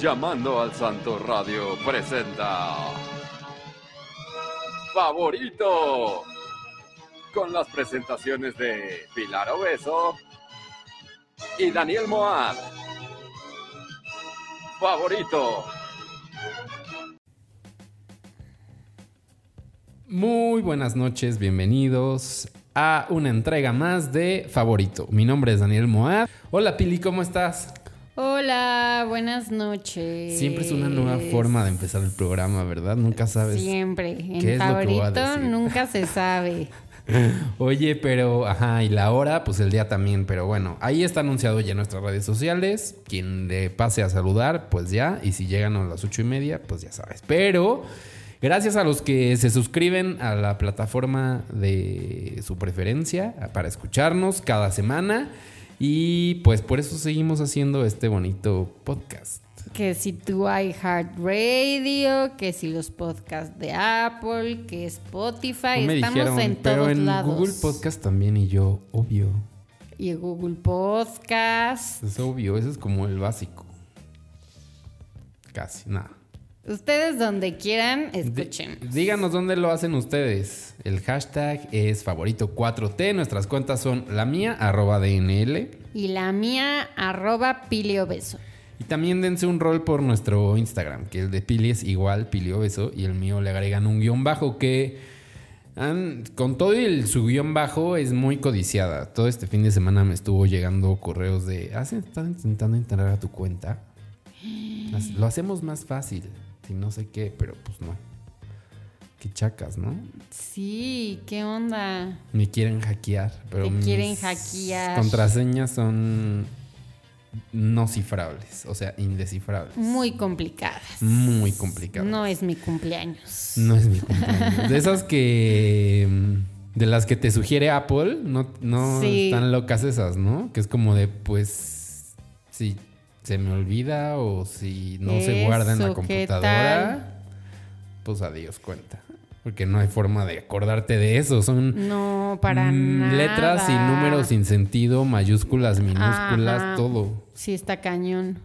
Llamando al Santo Radio presenta Favorito con las presentaciones de Pilar Obeso y Daniel Moab. Favorito. Muy buenas noches, bienvenidos a una entrega más de Favorito. Mi nombre es Daniel Moab. Hola Pili, ¿cómo estás? Hola, buenas noches. Siempre es una nueva forma de empezar el programa, ¿verdad? Nunca sabes. Siempre. En qué es lo que voy a favorito decir. nunca se sabe. Oye, pero, ajá, y la hora, pues el día también, pero bueno, ahí está anunciado ya en nuestras redes sociales. Quien le pase a saludar, pues ya, y si llegan a las ocho y media, pues ya sabes. Pero, gracias a los que se suscriben a la plataforma de su preferencia para escucharnos cada semana. Y pues por eso seguimos haciendo este bonito podcast. Que si tu iHeartRadio, que si los podcasts de Apple, que Spotify, No estamos dijeron, en pero todos en lados. Google Podcast también, y yo, obvio. Y Google Podcast. Es obvio, eso es como el básico. Casi, nada. Ustedes donde quieran, escuchen. Díganos dónde lo hacen ustedes. El hashtag es favorito4T. Nuestras cuentas son la mía, arroba DNL. Y la mía, arroba piliobeso. Y también dense un rol por nuestro Instagram, que el de Pili es igual, Pili Obeso, y el mío le agregan un guion bajo que con todo y el, su guion bajo es muy codiciada. Todo este fin de semana me estuvo llegando correos de, ¿has estado intentando entrar a tu cuenta? Lo hacemos más fácil, y no sé qué, pero pues no. Qué chacas, ¿no? Sí, ¿qué onda? Me quieren hackear, pero Te mis quieren hackear. contraseñas son no cifrables, o sea, indescifrables. Muy complicadas. Muy complicadas. No es mi cumpleaños. No es mi cumpleaños. De esas que. De las que te sugiere Apple, no, no Sí. están locas esas, ¿no? Que es como de, pues. Si se me olvida o si no se guarda en la Eso, ¿qué computadora, pues adiós cuenta. Porque no hay forma de acordarte de eso. Son No, para mm, nada. letras y números sin sentido, mayúsculas, minúsculas, Ajá. todo. Sí, está cañón.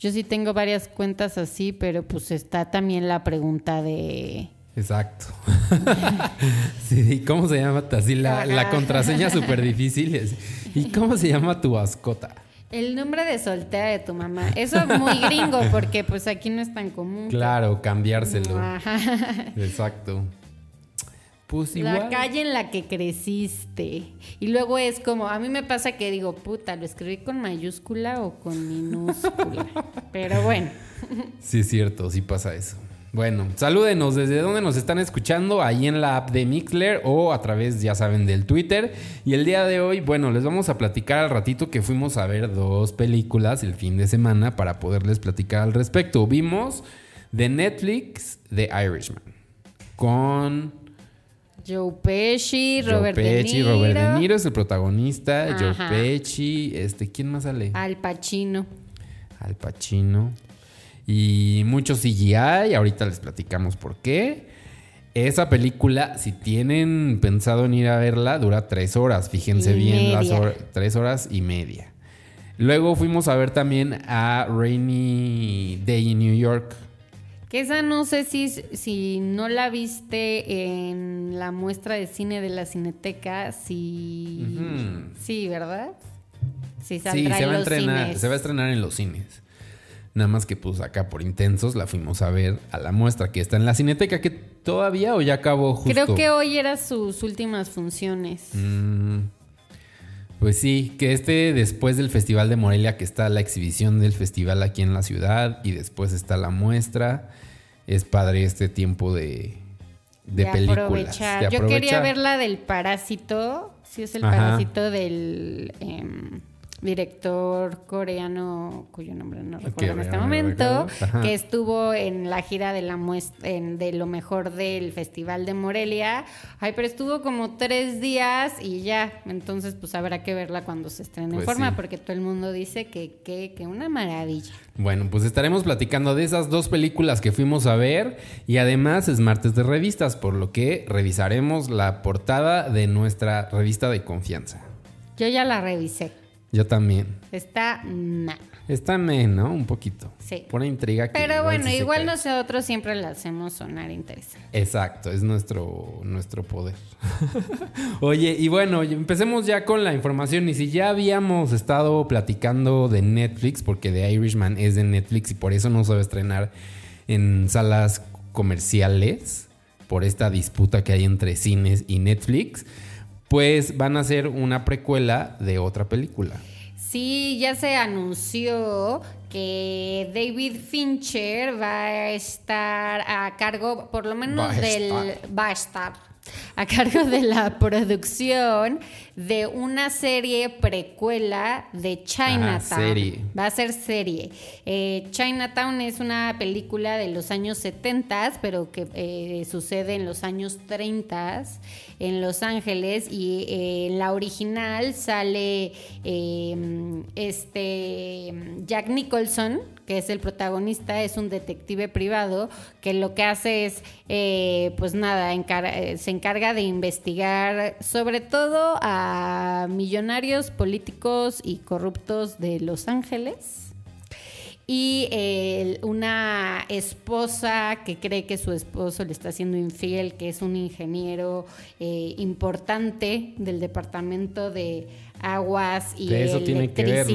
Yo sí tengo varias cuentas así, pero pues está también la pregunta de... Exacto. sí, ¿y cómo se llama? Así la, la contraseña súper difícil. ¿Y cómo se llama tu mascota? El nombre de soltera de tu mamá. Eso es muy gringo, porque pues aquí no es tan común. Claro, cambiárselo. Ajá. Exacto. Pues igual. La calle en la que creciste. Y luego es como, a mí me pasa que digo, puta, ¿lo escribí con mayúscula o con minúscula? Pero bueno. Sí, es cierto, sí pasa eso. Bueno, salúdenos desde donde nos están escuchando, ahí en la app de Mixler o a través, ya saben, del Twitter. Y el día de hoy, bueno, les vamos a platicar al ratito que fuimos a ver dos películas el fin de semana para poderles platicar al respecto. Vimos de Netflix The Irishman con Joe Pesci, Joe Robert De Pesci, Niro, Robert De Niro es el protagonista, Joe. Pesci, este, ¿quién más sale? Al Pacino. Al Pacino. Y mucho CGI, ahorita les platicamos por qué. Esa película, si tienen pensado en ir a verla, dura tres horas. Fíjense Y bien, las media. hor- tres horas y media. Luego fuimos a ver también a Rainy Day in New York. Que esa no sé si, si no la viste en la muestra de cine de la Cineteca, si... Ujú. Sí, ¿verdad? Sí, Sí, se va, a cines. se va a estrenar en los cines. Nada más que pues acá por intensos la fuimos a ver a la muestra que está en la Cineteca, que todavía o ya acabó justo. Creo que hoy eran sus últimas funciones. Mm, Pues sí, que este después del Festival de Morelia, que está la exhibición del festival aquí en la ciudad y después está la muestra, es padre este tiempo de, de, películas. aprovechar. de Yo quería ver la del Parásito. Sí, es el Ajá. Parásito del em, director coreano, cuyo nombre no recuerdo en este momento, que estuvo en la gira de la muestra, de lo mejor del Festival de Morelia. Ay, pero estuvo como tres días y ya. Entonces, pues habrá que verla cuando se estrene Pues en forma, sí. porque todo el mundo dice que, que, que una maravilla. Bueno, pues estaremos platicando de esas dos películas que fuimos a ver y además es martes de revistas, por lo que revisaremos la portada de nuestra revista de confianza. Yo ya la revisé. Yo también. Está nah. Está men, ¿no? Un poquito. Sí. Pura intriga que Pero bueno, sí igual nosotros siempre la hacemos sonar interesante. Exacto, es nuestro, nuestro poder. Oye, y bueno, empecemos ya con la información. Y si ya habíamos estado platicando de Netflix, porque The Irishman es de Netflix y por eso no se va a estrenar en salas comerciales, por esta disputa que hay entre cines y Netflix, pues van a hacer una precuela de otra película. Sí, ya se anunció que David Fincher va a estar a cargo, por lo menos Va del. Va a estar a cargo de la producción de una serie precuela de Chinatown. serie. Va a ser serie. Eh, Chinatown es una película de los años 70, pero que eh, sucede en los años 30 en Los Ángeles y eh, en la original sale este Jack Nicholson, que es el protagonista, es un detective privado que lo que hace es, eh, pues nada, encar- eh, se encarga de investigar sobre todo a millonarios políticos y corruptos de Los Ángeles y eh, una esposa que cree que su esposo le está haciendo infiel, que es un ingeniero eh, importante del departamento de aguas y Que eso tiene que ver, ¿no?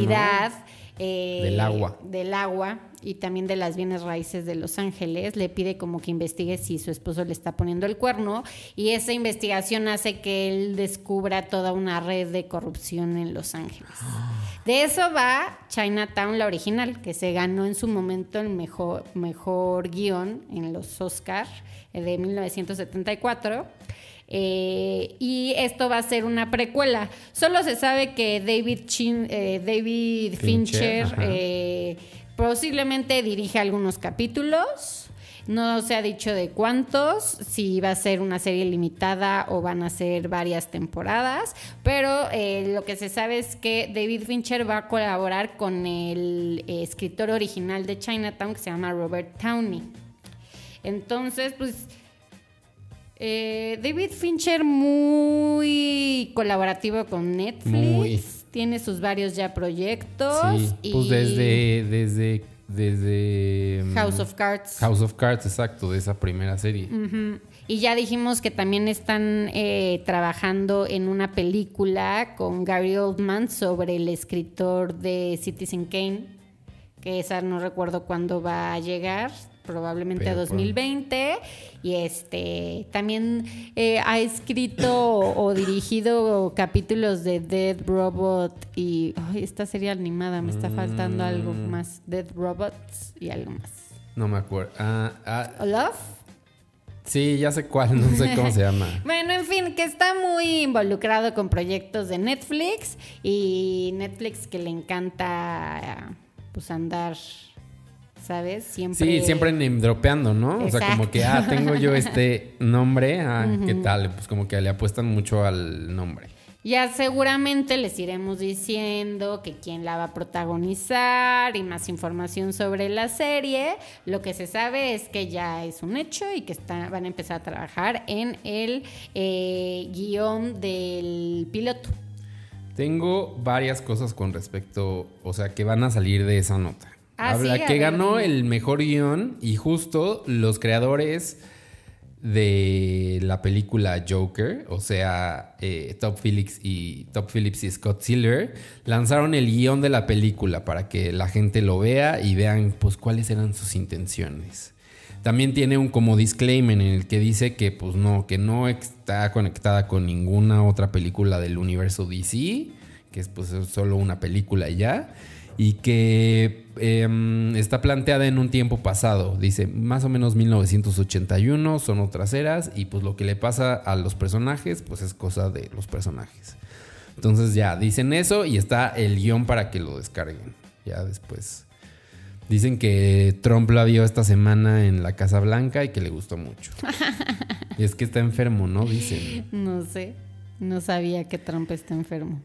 Eh, Del agua. Del agua y también de las bienes raíces de Los Ángeles. Le pide como que investigue si su esposo le está poniendo el cuerno y esa investigación hace que él descubra toda una red de corrupción en Los Ángeles. De eso va Chinatown, la original, que se ganó en su momento el mejor, mejor guion en los Oscar eh, de 1974. Eh, y esto va a ser una precuela. Solo se sabe que David, Chin- eh, David Fincher, eh, posiblemente dirige algunos capítulos. No se ha dicho de cuántos, si va a ser una serie limitada o van a ser varias temporadas, pero eh, lo que se sabe es que David Fincher va a colaborar con el eh, escritor original de Chinatown que se llama Robert Downey. Entonces, pues eh, David Fincher muy colaborativo con Netflix. Muy. Tiene sus varios ya proyectos. Sí, y pues desde, desde, desde mm, House of Cards. House of Cards, exacto, de esa primera serie. Y ya dijimos que también están eh, trabajando en una película con Gary Oldman sobre el escritor de Citizen Kane, que esa no recuerdo cuándo va a llegar, probablemente a Pero, pues, 2020. Y este también eh, ha escrito o, o dirigido capítulos de Dead Robot y esta serie animada, me está faltando algo Mm. más. Dead Robots y algo más. No me acuerdo. Ah, ah, Love. sí, ya sé cuál, no sé cómo se llama. Bueno, en fin, que está muy involucrado con proyectos de Netflix y Netflix que le encanta pues andar, ¿sabes? Siempre. Sí, siempre name dropeando, ¿no? O sea, como que, ah, tengo yo este nombre, ah, ¿qué tal? Pues como que le apuestan mucho al nombre. Ya seguramente les iremos diciendo que quién la va a protagonizar y más información sobre la serie. Lo que se sabe es que ya es un hecho y que está- van a empezar a trabajar en el eh, guion del piloto. Tengo varias cosas con respecto, o sea, que van a salir de esa nota. Ah, Habla sí, que ver, ganó dime. el mejor guion y justo los creadores de la película Joker, o sea, eh, Top Phillips y Top Phillips y Scott Silver lanzaron el guion de la película para que la gente lo vea y vean pues cuáles eran sus intenciones. También tiene un como disclaimer en el que dice que pues no, que no está conectada con ninguna otra película del universo DC, que es pues es solo una película y ya, y que em, está planteada en un tiempo pasado, dice más o menos 1981, son otras eras, y pues lo que le pasa a los personajes pues es cosa de los personajes. Entonces ya, dicen eso y está el guion para que lo descarguen, ya después. Dicen que Trump la vio esta semana en la Casa Blanca y que le gustó mucho. y es que está enfermo, ¿no? Dicen. No sé, no sabía que Trump está enfermo.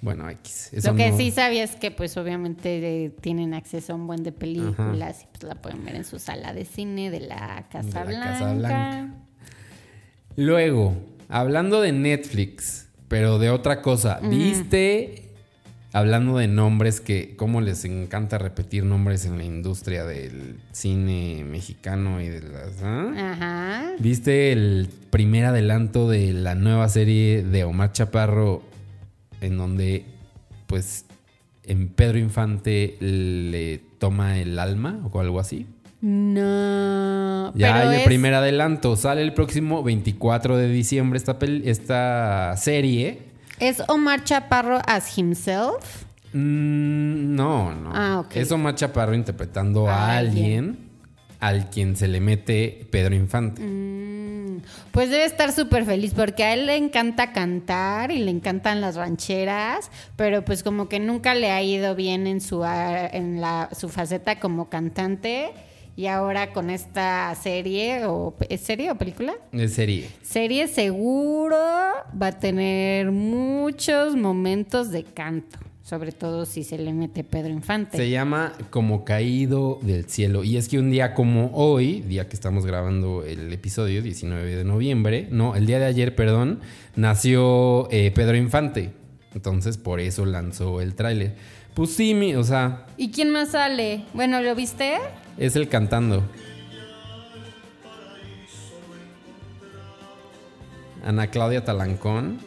Bueno, X. Eso Lo que no- sí sabía es que pues obviamente eh, tienen acceso a un buen de películas y pues la pueden ver en su sala de cine de la Casa, De la Blanca. Casa Blanca. Luego, hablando de Netflix, pero de otra cosa, ¿viste? hablando de nombres que, cómo les encanta repetir nombres en la industria del cine mexicano y de las... ¿ah? Ajá. ¿Viste el primer adelanto de la nueva serie de Omar Chaparro en donde, pues, en Pedro Infante le toma el alma o algo así? No. Ya pero hay el es- primer adelanto. Sale el próximo 24 de diciembre esta, esta serie. ¿Es Omar Chaparro as himself? Mm, no, no. Ah, ok. Es Omar Chaparro interpretando a A alguien. alguien al quien se le mete Pedro Infante. Mm, Pues debe estar súper feliz porque a él le encanta cantar y le encantan las rancheras, pero pues como que nunca le ha ido bien en su en la su faceta como cantante y ahora con esta serie o ¿es serie o película? De serie. Serie seguro va a tener muchos momentos de canto, sobre todo si se le mete Pedro Infante. Se llama Como Caído del Cielo. Y es que un día como hoy, día que estamos grabando el episodio, 19 de noviembre, no, el día de ayer, perdón, nació eh, Pedro Infante. Entonces por eso lanzó el tráiler. Pues sí, mi- o sea, ¿Y quién más sale? Bueno, ¿lo viste? es el cantando. Ana Claudia Talancón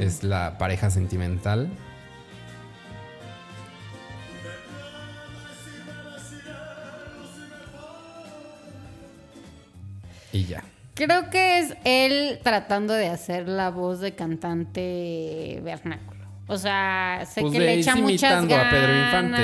es la pareja sentimental. Y ya. Creo que es él tratando de hacer la voz de cantante vernáculo. O sea, sé Pues que le echa muchas ganas. a Pedro Infante.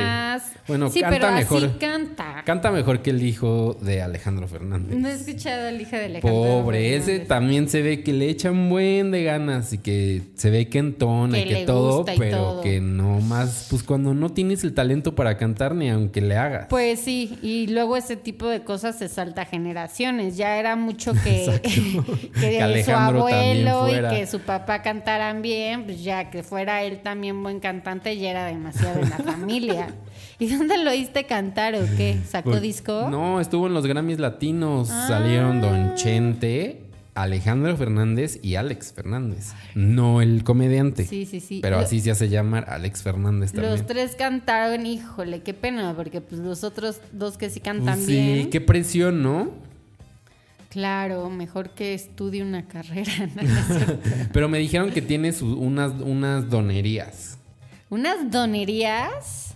Bueno, sí, canta pero mejor. así canta. Canta mejor que el hijo de Alejandro Fernández. No he escuchado al hija de Alejandro. Pobre, ese también se ve que le echan buen de ganas y que se ve que entona Que y que le todo, gusta y pero todo. que no más, pues cuando no tienes el talento para cantar ni aunque le hagas. Pues sí, y luego ese tipo de cosas se salta generaciones. Ya era mucho que, que, Que su abuelo y que su papá cantaran bien, pues ya que fuera él también buen cantante, ya era demasiado en la familia. ¿Y dónde lo oíste cantar o qué? ¿Sacó Por- disco? No, estuvo en los Grammys Latinos. Ah. Salieron Don Chente, Alejandro Fernández y Alex Fernández. No el comediante. Sí, sí, sí. Pero así se hace llamar Alex Fernández también. Los tres cantaron, híjole, qué pena, porque pues los otros dos que sí cantan Pues sí, bien. qué presión, ¿no? Claro, mejor que estudie una carrera. Pero me dijeron que tiene su- unas, unas donerías. Unas donerías.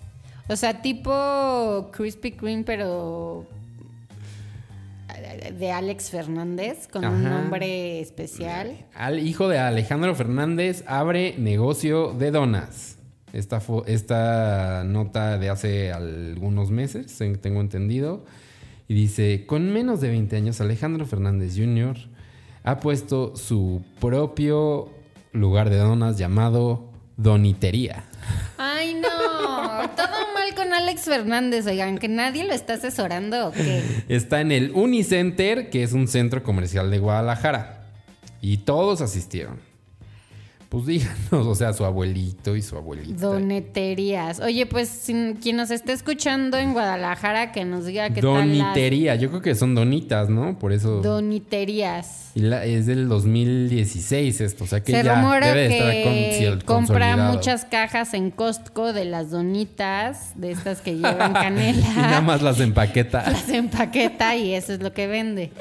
O sea, tipo Krispy Kreme, pero de Alex Fernández, con un nombre especial. Al hijo de Alejandro Fernández abre negocio de donas. Esta, esta nota de hace algunos meses, ten- tengo entendido. Y dice, con menos de 20 años, Alejandro Fernández Jr. ha puesto su propio lugar de donas llamado Donitería. Ay, no, todo mal con Alex Fernández, oigan, que nadie lo está asesorando o qué. Está en el Unicenter, que es un centro comercial de Guadalajara. Y todos asistieron. Pues díganos, o sea, su abuelito y su abuelita. Doneterías. Oye, pues sin- quien nos esté escuchando en Guadalajara, que nos diga qué tal las Donitería, yo creo que son donitas, ¿no? Por eso. doniterías. y la- es del 2016 esto, o sea que Se ya rumora debe de estar que consi- compra muchas cajas en Costco de las donitas, de estas que llevan canela. y nada más las empaqueta. Las empaqueta y eso es lo que vende.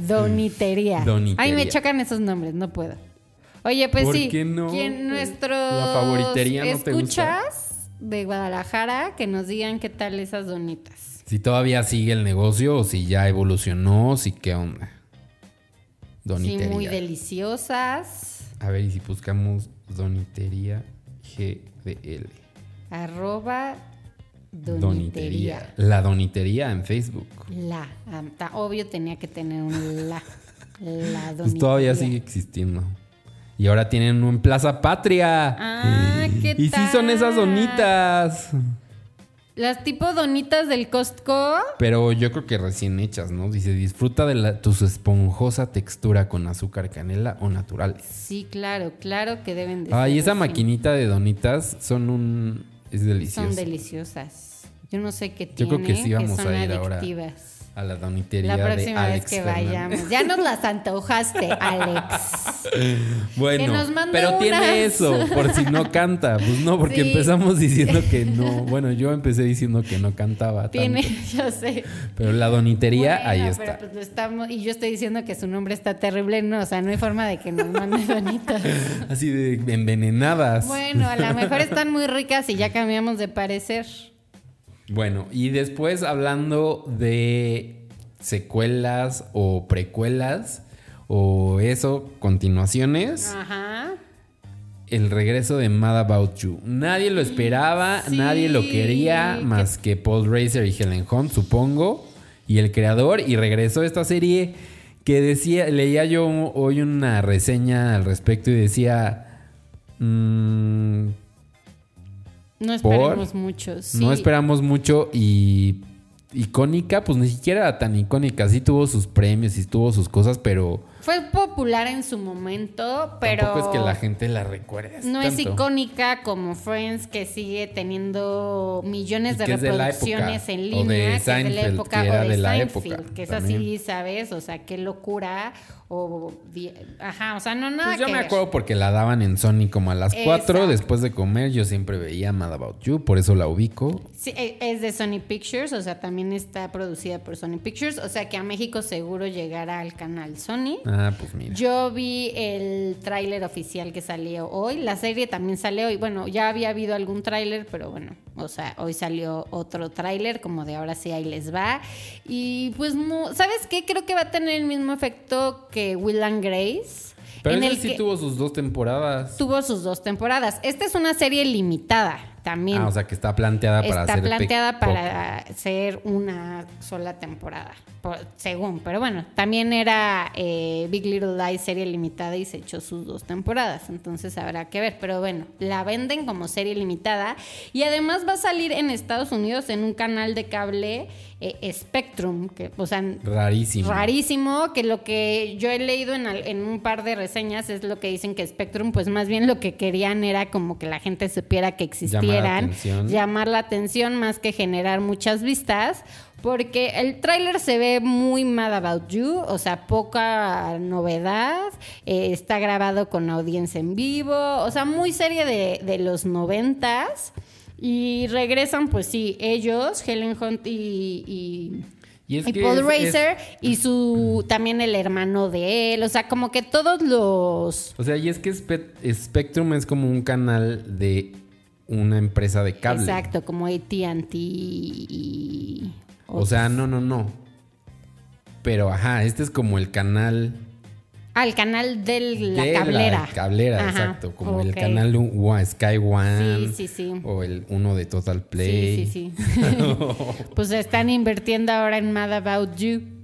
Donitería. Donitería. Ay, me chocan esos nombres, no puedo. Oye, pues ¿Por sí. qué no? ¿Quién nuestros ¿La favoritería no te gusta? escuchas de Guadalajara que nos digan qué tal esas donitas? Si todavía sigue el negocio o si ya evolucionó, si qué onda. Donitería. Sí, muy deliciosas. A ver, y si buscamos Donitería GDL. Arroba Donitería. donitería. La Donitería en Facebook. La. ah, obvio tenía que tener un la. La donitería. Pues todavía sigue existiendo. Y ahora tienen en Plaza Patria. Ah, ¿qué y sí son esas tal? donitas. Las tipo donitas del Costco. Pero yo creo que recién hechas, ¿no? Dice, disfruta de la, tu esponjosa textura con azúcar, canela o naturales. Sí, claro, claro que deben de Ay, ser esa maquinita de donitas son un... Es delicioso. Son deliciosas. Yo no sé qué Yo tienen. creo que sí vamos son a ir ahora. A la donitería La de próxima vez Alex que Fernández. vayamos. Ya nos las antojaste, Alex. Bueno, Que nos mande pero unas. tiene eso, por si no canta. Pues no, porque Sí. empezamos diciendo que no. Bueno, yo empecé diciendo que no cantaba Tiene, tanto. yo sé. Pero la donitería, Bueno, ahí pero está. pues lo estamos, y yo estoy diciendo que su nombre está terrible, no, o sea, no hay forma de que nos mande donitas. Así de envenenadas. Bueno, a lo mejor están muy ricas y ya cambiamos de parecer. Bueno, y después hablando de secuelas o precuelas o eso, continuaciones, Ajá. el regreso de Mad About You. Nadie lo esperaba, Sí, nadie lo quería que- más que Paul Racer y Helen Hunt, supongo, y el creador, y regresó esta serie que decía, leía yo hoy una reseña al respecto y decía... mm, No ¿Por? esperemos mucho. sí. No esperamos mucho y icónica, pues ni siquiera era tan icónica. Sí tuvo sus premios y tuvo sus cosas, pero Fue popular en su momento, pero tampoco es que la gente la recuerde. no es icónica como Friends que sigue teniendo millones de reproducciones época. en O de línea, que es de la Seinfeld, época que era o de, de la Seinfeld, época que es también. así, ¿sabes? O sea, qué locura o ajá, o sea, no nada Pues yo que me ver. acuerdo porque la daban en Sony como a las 4 Exacto. después de comer. Yo siempre veía Mad About You, por eso la ubico. Sí, e- es de Sony Pictures, o sea, también está producida por Sony Pictures, o sea que a México seguro llegará al canal Sony. Ah, pues mira. Yo vi el tráiler oficial que salió hoy. La serie también salió hoy. Bueno, ya había habido algún tráiler, pero bueno, o sea, hoy salió otro tráiler, como de ahora sí ahí les va. Y pues, no, ¿sabes qué? Creo que va a tener el mismo efecto que Will and Grace. Pero en ese el sí que tuvo sus dos temporadas. tuvo sus dos temporadas. Esta es una serie limitada también. Ah, o sea que está planteada para Está hacer pe- planteada para ser una sola temporada, por- según. Pero bueno, también era eh, Big Little Lies serie limitada y se echó sus dos temporadas. Entonces habrá que ver. Pero bueno, la venden como serie limitada. Y además va a salir en Estados Unidos en un canal de cable eh, Spectrum. Que, o sea, Rarísimo. Rarísimo, que lo que yo he leído en, un par de reseñas es lo que dicen que Spectrum, pues más bien lo que querían era como que la gente supiera que existieran, atención. llamar la atención más que generar muchas vistas, porque el tráiler se ve muy Mad About You, o sea, poca novedad, eh, está grabado con audiencia en vivo, o sea, muy serie de, de los noventas. Y regresan, pues sí, ellos, Helen Hunt y- y Y Paul es- Racer y su también el hermano de él, o sea, como que todos los O sea, y es que Spe- Spectrum es como un canal de una empresa de cable. exacto, como AT&T y O sea, no, no, no. Pero ajá, este es como el canal ah, el canal de la cablera. La cablera, Ajá, exacto. Como el canal One- Sky One. Sí, sí, sí. O el uno de Total Play. Sí, sí, sí. pues están invirtiendo ahora en Mad About You.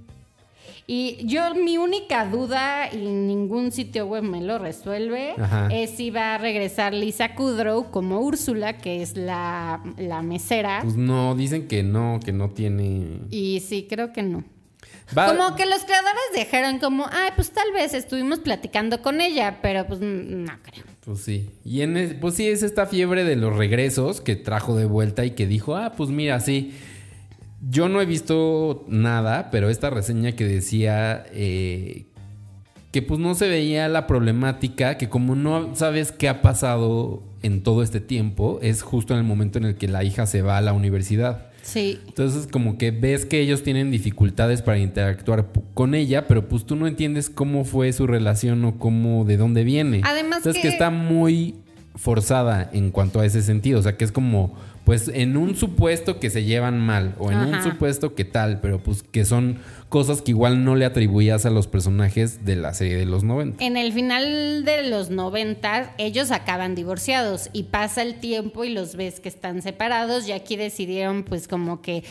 Y yo, mi única duda, y ningún sitio web me lo resuelve, Ajá. es si va a regresar Lisa Kudrow como Úrsula, que es la, la mesera. Pues no, dicen que no, que no tiene. y sí, creo que no. Va- Como que los creadores dijeron como, ay, pues tal vez estuvimos platicando con ella, pero pues no creo. Pues sí. Y en es- pues sí, es esta fiebre de los regresos que trajo de vuelta y que dijo, ah, pues mira, sí. Yo no he visto nada, pero esta reseña que decía eh, que pues no se veía la problemática, que como no sabes qué ha pasado en todo este tiempo, es justo en el momento en el que la hija se va a la universidad. Sí. Entonces como que ves que ellos tienen dificultades para interactuar con ella, pero pues tú no entiendes cómo fue su relación o cómo, de dónde viene. Además Entonces que- que está muy forzada en cuanto a ese sentido, o sea que es como, pues en un supuesto que se llevan mal o en un supuesto que tal, pero pues que son cosas que igual no le atribuías a los personajes de la serie de los 90. En el final de los 90, ellos acaban divorciados y pasa el tiempo y los ves que están separados y aquí decidieron pues como que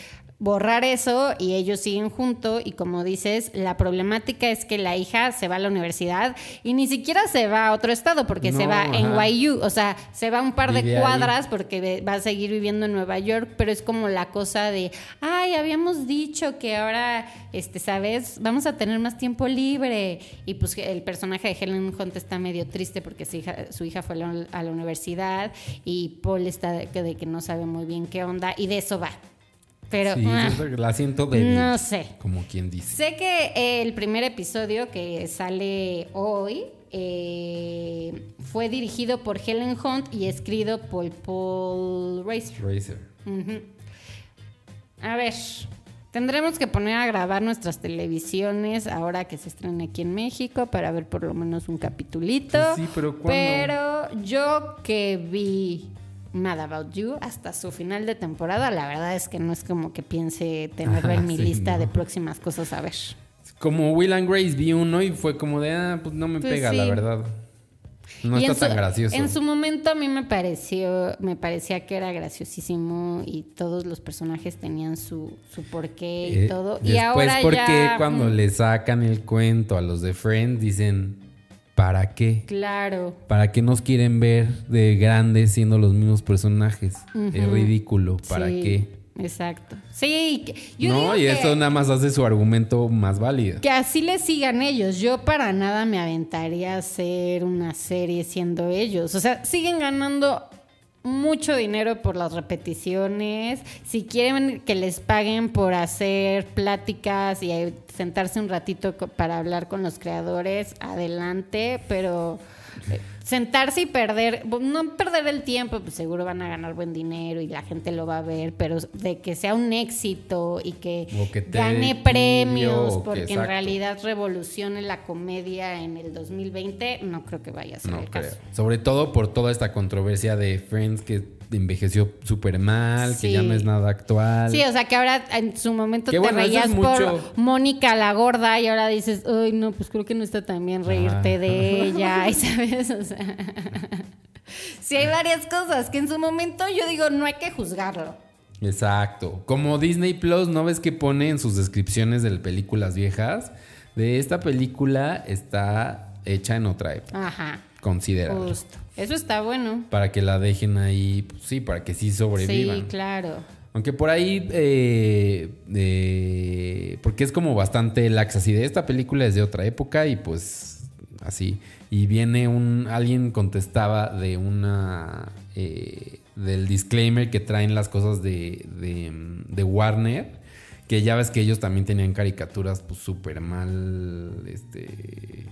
borrar eso y ellos siguen juntos y como dices, la problemática es que la hija se va a la universidad y ni siquiera se va a otro estado porque se va en. NYU, o sea, se va un par Vive de ahí. cuadras porque va a seguir viviendo en Nueva York, pero es como la cosa de, ay, habíamos dicho que ahora, este, ¿sabes? Vamos a tener más tiempo libre. Y pues el personaje de Helen Hunt está medio triste porque su hija, su hija fue a la, universidad y Paul está de que no sabe muy bien qué onda y de eso va. Pero Sí, ah, la siento débil. no sé. Como quien dice. Sé que eh, el primer episodio que sale hoy eh, fue dirigido por Helen Hunt y escrito por Paul Racer. Racer. A ver, tendremos que poner a grabar nuestras televisiones ahora que se estrena aquí en México para ver por lo menos un capitulito. Pues sí, pero ¿cuándo? Pero yo que vi Mad About You hasta su final de temporada, la verdad es que no es como que piense tenerlo en mi sí, lista no. de próximas cosas a ver. Como Will and Grace vi uno y fue como de, ah, pues no me Pues pega, sí. la verdad. No Y está su- tan gracioso. En su momento a mí me pareció, me parecía que era graciosísimo y todos los personajes tenían su, su porqué y Eh, todo. Y Después, ahora ¿por ya, qué cuando mm, le sacan el cuento a los de Friends dicen, ¿para qué? Claro. ¿Para qué nos quieren ver de grandes siendo los mismos personajes? Es ridículo. ¿Para sí, qué? Exacto. Sí, yo no, digo y que, eso nada más hace su argumento más válido. que así le sigan ellos. Yo para nada me aventaría a hacer una serie siendo ellos. O sea, siguen ganando mucho dinero por las repeticiones. Si quieren que les paguen por hacer pláticas y sentarse un ratito para hablar con los creadores, adelante, pero eh, sentarse y perder, no perder el tiempo, pues seguro van a ganar buen dinero y la gente lo va a ver, pero de que sea un éxito y que, gane premios porque en realidad revolucione la comedia en el 2020, no creo que vaya a ser No el creo. caso. Sobre todo por toda esta controversia de Friends que envejeció súper mal, que ya no es nada actual. Sí, o sea que ahora en su momento Que te bueno, reías es mucho- por Mónica la gorda y ahora dices, ay no, pues creo que no está tan bien reírte de ella, y sabes, o sea. sí hay varias cosas que en su momento yo digo, no hay que juzgarlo. Exacto. Como Disney Plus, ¿no ves que pone en sus descripciones de películas viejas? De esta película está hecha en otra época. Ajá. Considera. Justo. Eso está bueno. Para que la dejen ahí, pues, sí, para que sí sobrevivan. Sí, claro. Aunque por ahí, eh, eh, porque es como bastante laxa, así de esta película es de otra época y pues así. Y viene un, alguien contestaba de una, eh, del disclaimer que traen las cosas de, de, de Warner, que ya ves que ellos también tenían caricaturas pues súper mal, este...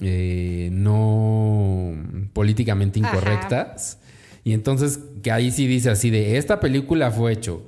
eh, no políticamente Ajá. incorrectas. Y entonces, que ahí sí dice así de, esta película fue hecho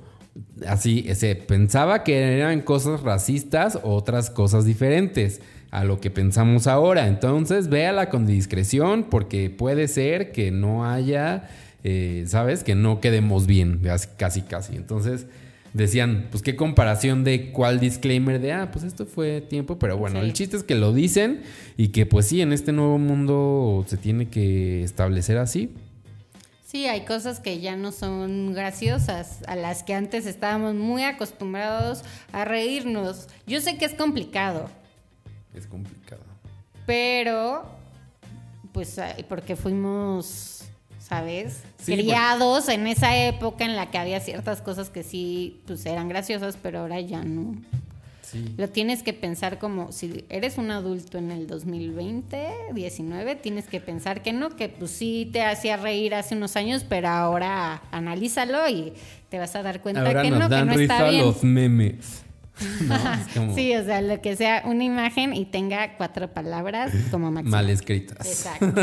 así, se pensaba que eran cosas racistas, otras cosas diferentes a lo que pensamos ahora. Entonces, véala con discreción porque puede ser que no haya, eh, ¿sabes? Que no quedemos bien, casi, casi. Entonces, decían, pues qué comparación de cuál disclaimer de, ah, pues esto fue tiempo, pero bueno, Sí. el chiste es que lo dicen y que pues sí, en este nuevo mundo se tiene que establecer así. Sí, hay cosas que ya no son graciosas, a las que antes estábamos muy acostumbrados a reírnos. Yo sé que es complicado, Es complicado. pero pues porque fuimos, ¿sabes? Sí, Criados en esa época en la que había ciertas cosas que sí pues eran graciosas, pero ahora ya no. Sí. Lo tienes que pensar como si eres un adulto en el 2020, 19, tienes que pensar que no, que pues sí te hacía reír hace unos años, pero ahora analízalo y te vas a dar cuenta Ahora que nos no, que no está risa bien. los memes. No, es como Sí, o sea, lo que sea una imagen y tenga cuatro palabras como máximo. mal escritas. Exacto.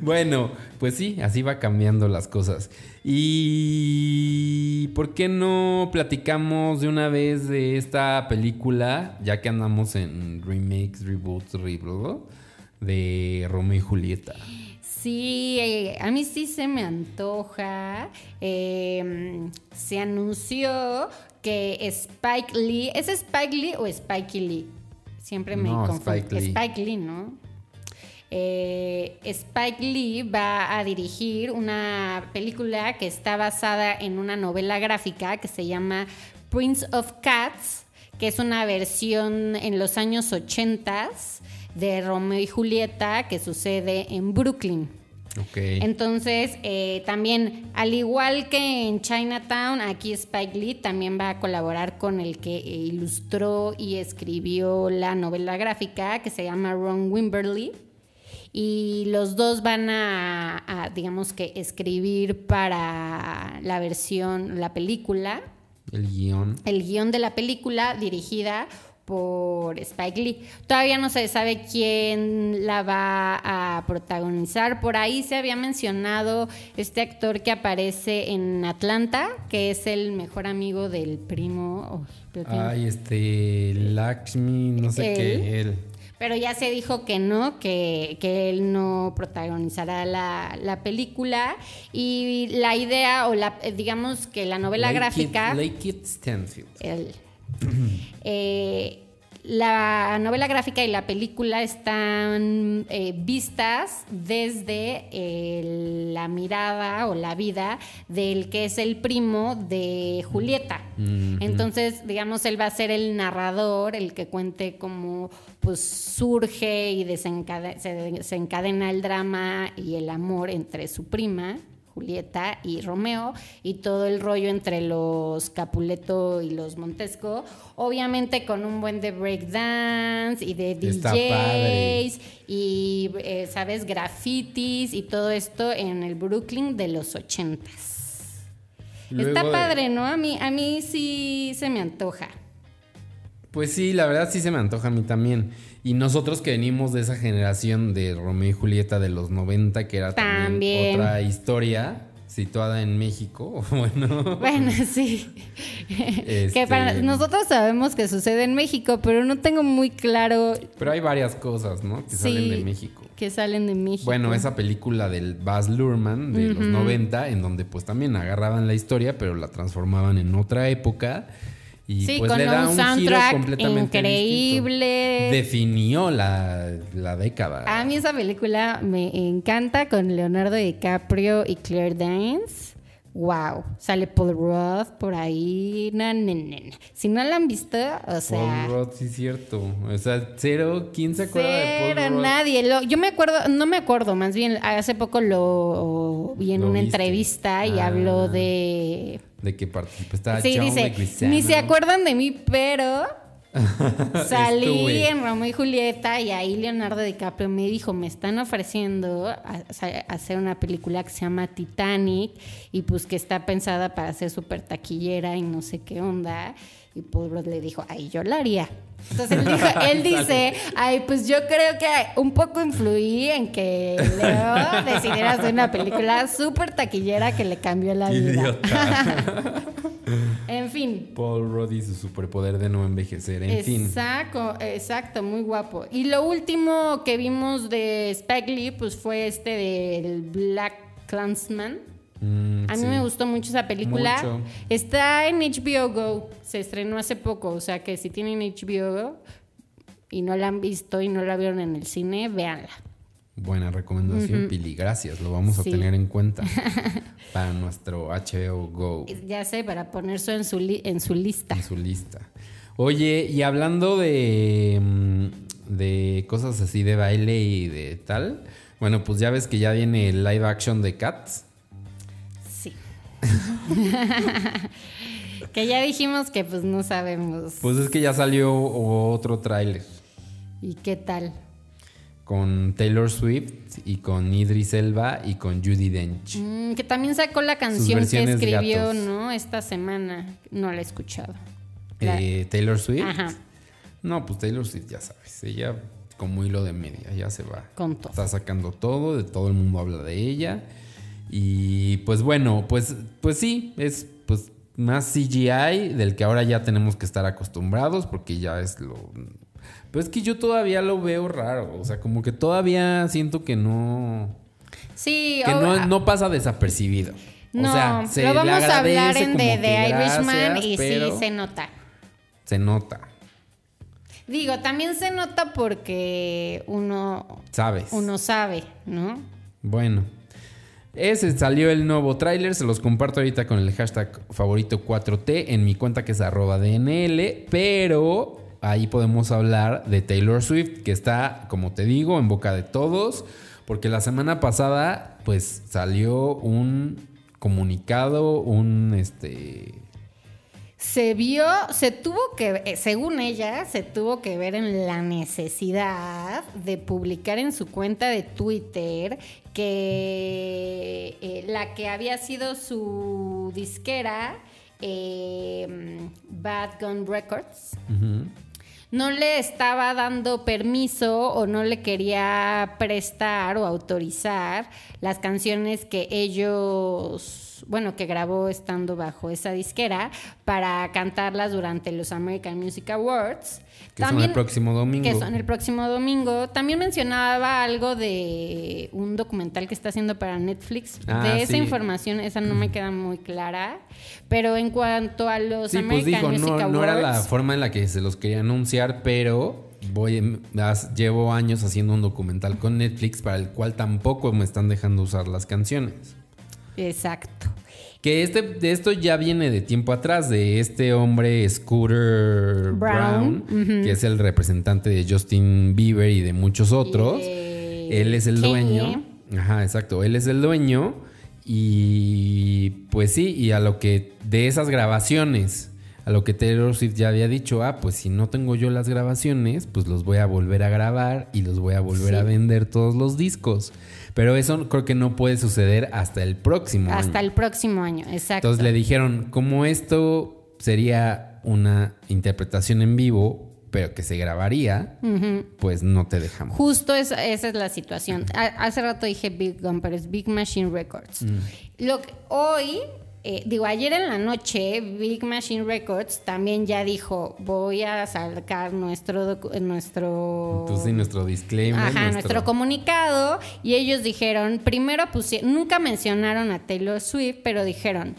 Bueno, pues sí, así va cambiando las cosas. ¿Y por qué no platicamos de una vez de esta película, ya que andamos en remakes, reboots, reboots, de Romeo y Julieta? Sí, a mí sí se me antoja. Eh, se anunció que Spike Lee, ¿es Spike Lee o Spike Lee? Siempre me No, confundo. Spike Lee. Spike Lee, ¿no? Eh, Spike Lee va a dirigir una película que está basada en una novela gráfica que se llama Prince of Cats, que es una versión en los años 80 de Romeo y Julieta que sucede en Brooklyn. Entonces, eh, también, al igual que en Chinatown, aquí Spike Lee también va a colaborar con el que eh, ilustró y escribió la novela gráfica que se llama Ron Wimberly. y los dos van a, a, digamos que, escribir para la versión, la película, El guion. el guion de la película dirigida por Spike Lee. Todavía no se sabe quién la va a protagonizar. Por ahí se había mencionado este actor que aparece en Atlanta, que es el mejor amigo del primo. Tiene- Ay, este. Lakshmi, no sé Él. qué. Él. Pero ya se dijo que no, que, que él no protagonizará la, la película. Y la idea, o la, digamos que la novela Lake gráfica. It- Lake It Stanfield. el- eh, la novela gráfica y la película están eh, vistas desde eh, la mirada o la vida del que es el primo de Julieta. Entonces, digamos, él va a ser el narrador, el que cuente cómo pues surge y se desencadena el drama y el amor entre su prima Julieta y Romeo y todo el rollo entre los Capuleto y los Montesco, obviamente con un buen de breakdance y de. DJs y, eh, ¿sabes? Grafitis y todo esto en el Brooklyn de los ochentas. Luego Está de- padre, ¿no? A mí, a mí sí se me antoja. Pues sí, la verdad sí se me antoja a mí también. Y nosotros que venimos de esa generación de Romeo y Julieta de los 90, que era también, También. otra historia situada en México, bueno. Bueno, sí. Este- Que para nosotros sabemos que sucede en México, pero no tengo muy claro Pero hay varias cosas, ¿no? Que salen de México. que salen de México. Bueno, esa película del Baz Luhrmann de los 90, en donde pues también agarraban la historia, pero la transformaban en otra época. Y Sí, pues con le da un un, giro soundtrack completamente increíble. distinto. Definió la, la década. A mí esa película me encanta con Leonardo DiCaprio y Claire Danes. Wow, sale Paul Roth por ahí. Na, na. Si no la han visto, o sea, Paul Rudd, sí, cierto. O sea, cero. ¿Quién se acuerda de Paul Rudd? nadie. Lo- yo me acuerdo, no me acuerdo, más bien hace poco lo vi en ¿Lo una viste? entrevista y Ah. habló de De que participó. Estaba Sí, John dice, ni se acuerdan de mí, pero salí Estuve. en Romeo y Julieta y ahí Leonardo DiCaprio me dijo, me están ofreciendo a- a- hacer una película que se llama Titanic y pues que está pensada para ser súper taquillera y no sé qué onda. Y Paul le dijo, ay, yo la haría. Entonces él, dijo- él dice, ay, pues yo creo que un poco influí en que Leo decidiera hacer una película súper taquillera que le cambió la vida. En fin, Paul Rudd y su superpoder de no envejecer. En fin. Exacto, exacto, muy guapo. Y lo último que vimos de Spike Lee, pues fue este del Black Clansman. Mm, A mí sí. me gustó mucho esa película. Mucho. Está en HBO Go. Se estrenó hace poco. O sea que si tienen HBO Go y no la han visto y no la vieron en el cine, véanla. Buena recomendación, Pili. Gracias. Lo vamos a tener en cuenta para nuestro HBO Go Ya sé, para ponerse en su, li- en su lista. en su lista. Oye, y hablando de, mm, de cosas así de baile y de tal, bueno, pues ya ves que ya viene el live action de Cats. Que ya dijimos que pues no sabemos. Pues es que ya salió otro tráiler ¿Y qué tal? con Taylor Swift y con Idris Elba y con Judy Dench. Mm, que también sacó la canción que escribió, gatos. ¿no? Esta semana. No la he escuchado. La- Eh, Taylor Swift. Ajá. No, pues Taylor Swift ya sabes, ella como hilo de media, ya se va. Con todo. Está sacando todo, de todo el mundo habla de ella. Y pues bueno, pues, pues sí, es pues más CGI del que ahora ya tenemos que estar acostumbrados porque ya es lo... Pero es que yo todavía lo veo raro, o sea, como que todavía siento que no... Sí, Que no, no pasa desapercibido. no, o sea, se lo vamos a hablar en The, The Irishman gracias, y sí se nota. se nota, Digo, también se nota porque uno, ¿sabes? uno sabe, ¿no? Bueno. Ese salió el nuevo tráiler, se los comparto ahorita con el hashtag favorito 4T en mi cuenta que es arroba DNL, pero ahí podemos hablar de Taylor Swift, que está, como te digo, en boca de todos, porque la semana pasada pues salió un comunicado, un este... se vio, se tuvo que, eh, según ella, se tuvo que ver en la necesidad de publicar en su cuenta de Twitter que eh, la que había sido su disquera, eh, Bad Gun Records, no le estaba dando permiso o no le quería prestar o autorizar las canciones que ellos bueno, que grabó estando bajo esa disquera para cantarlas durante los American Music Awards. Que son el próximo domingo. Que son el próximo domingo. También mencionaba algo de un documental que está haciendo para Netflix. Ah, de esa sí. información, esa no me queda muy clara. Pero en cuanto a los Sí, pues American dijo, Music no, Awards. no era la forma en la que se los quería anunciar, pero voy, llevo años haciendo un documental con Netflix para el cual tampoco me están dejando usar las canciones. Exacto. Que este, de esto ya viene de tiempo atrás, de este hombre Scooter Brown, Brown, que es el representante de Justin Bieber y de muchos otros. Él es el dueño. Ajá, exacto. Él es el dueño. Y pues sí, y a lo que de esas grabaciones, a lo que Taylor Swift ya había dicho, ah, pues si no tengo yo las grabaciones, pues los voy a volver a grabar y los voy a volver Sí. a vender todos los discos. Pero eso creo que no puede suceder hasta el próximo Hasta año. el próximo año, exacto. Entonces le dijeron, como esto sería una interpretación en vivo, pero que se grabaría, pues no te dejamos. Justo esa, esa es la situación. Ha- hace rato dije Big Gun, pero es Big Machine Records. Lo que hoy, eh, digo, ayer en la noche, Big Machine Records también ya dijo, voy a sacar nuestro nuestro Entonces, sí, nuestro disclaimer. Ajá, nuestro... comunicado. Y ellos dijeron, primero pusieron, nunca mencionaron a Taylor Swift, pero dijeron,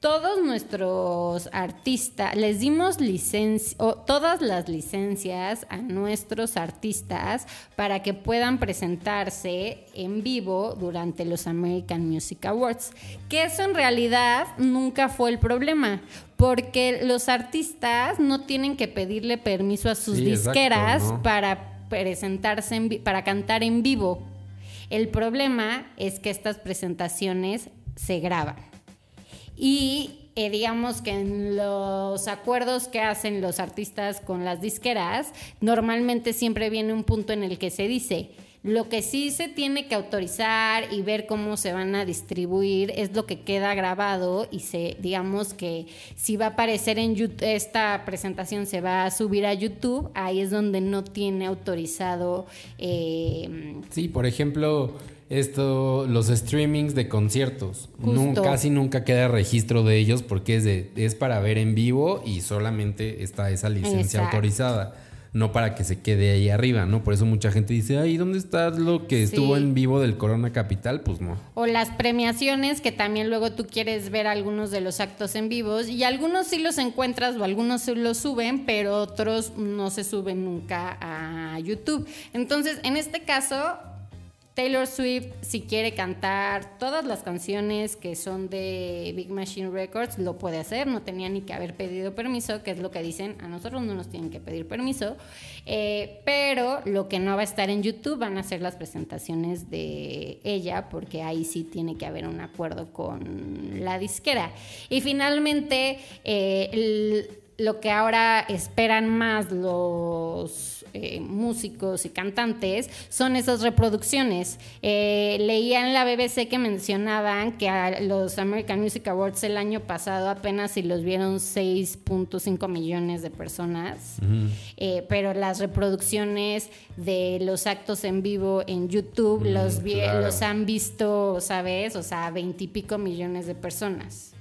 todos nuestros artistas, les dimos licencia, o todas las licencias a nuestros artistas para que puedan presentarse en vivo durante los American Music Awards. Que eso en realidad nunca fue el problema, porque los artistas no tienen que pedirle permiso a sus Sí, exacto, disqueras ¿no? para presentarse, en para cantar en vivo. El problema es que estas presentaciones se graban. Y eh, digamos que en los acuerdos que hacen los artistas con las disqueras, normalmente siempre viene un punto en el que se dice, lo que sí se tiene que autorizar y ver cómo se van a distribuir es lo que queda grabado y se, digamos que si va a aparecer en esta presentación se va a subir a YouTube, ahí es donde no tiene autorizado eh, Sí, por ejemplo, esto, los streamings de conciertos. Casi nunca queda registro de ellos porque es, de, es para ver en vivo y solamente está esa licencia Exacto. autorizada. No para que se quede ahí arriba, ¿no? Por eso mucha gente dice, ay, ¿dónde está lo que estuvo en vivo del Corona Capital? Pues no. O las premiaciones, que también luego tú quieres ver algunos de los actos en vivos, y algunos sí los encuentras o algunos sí los suben, pero otros no se suben nunca a YouTube. Entonces, en este caso, Taylor Swift, si quiere cantar todas las canciones que son de Big Machine Records, lo puede hacer, no tenía ni que haber pedido permiso, que es lo que dicen, a nosotros no nos tienen que pedir permiso, Eh, pero lo que no va a estar en YouTube van a ser las presentaciones de ella, porque ahí sí tiene que haber un acuerdo con la disquera. Y finalmente, eh, lo que ahora esperan más los eh, músicos y cantantes son esas reproducciones. Eh, leía en la BBC que mencionaban que a los American Music Awards el año pasado apenas si los vieron 6.5 millones de personas, Eh, pero las reproducciones de los actos en vivo en YouTube Mm, los, claro. los han visto, ¿sabes? O sea, veintipico millones de personas.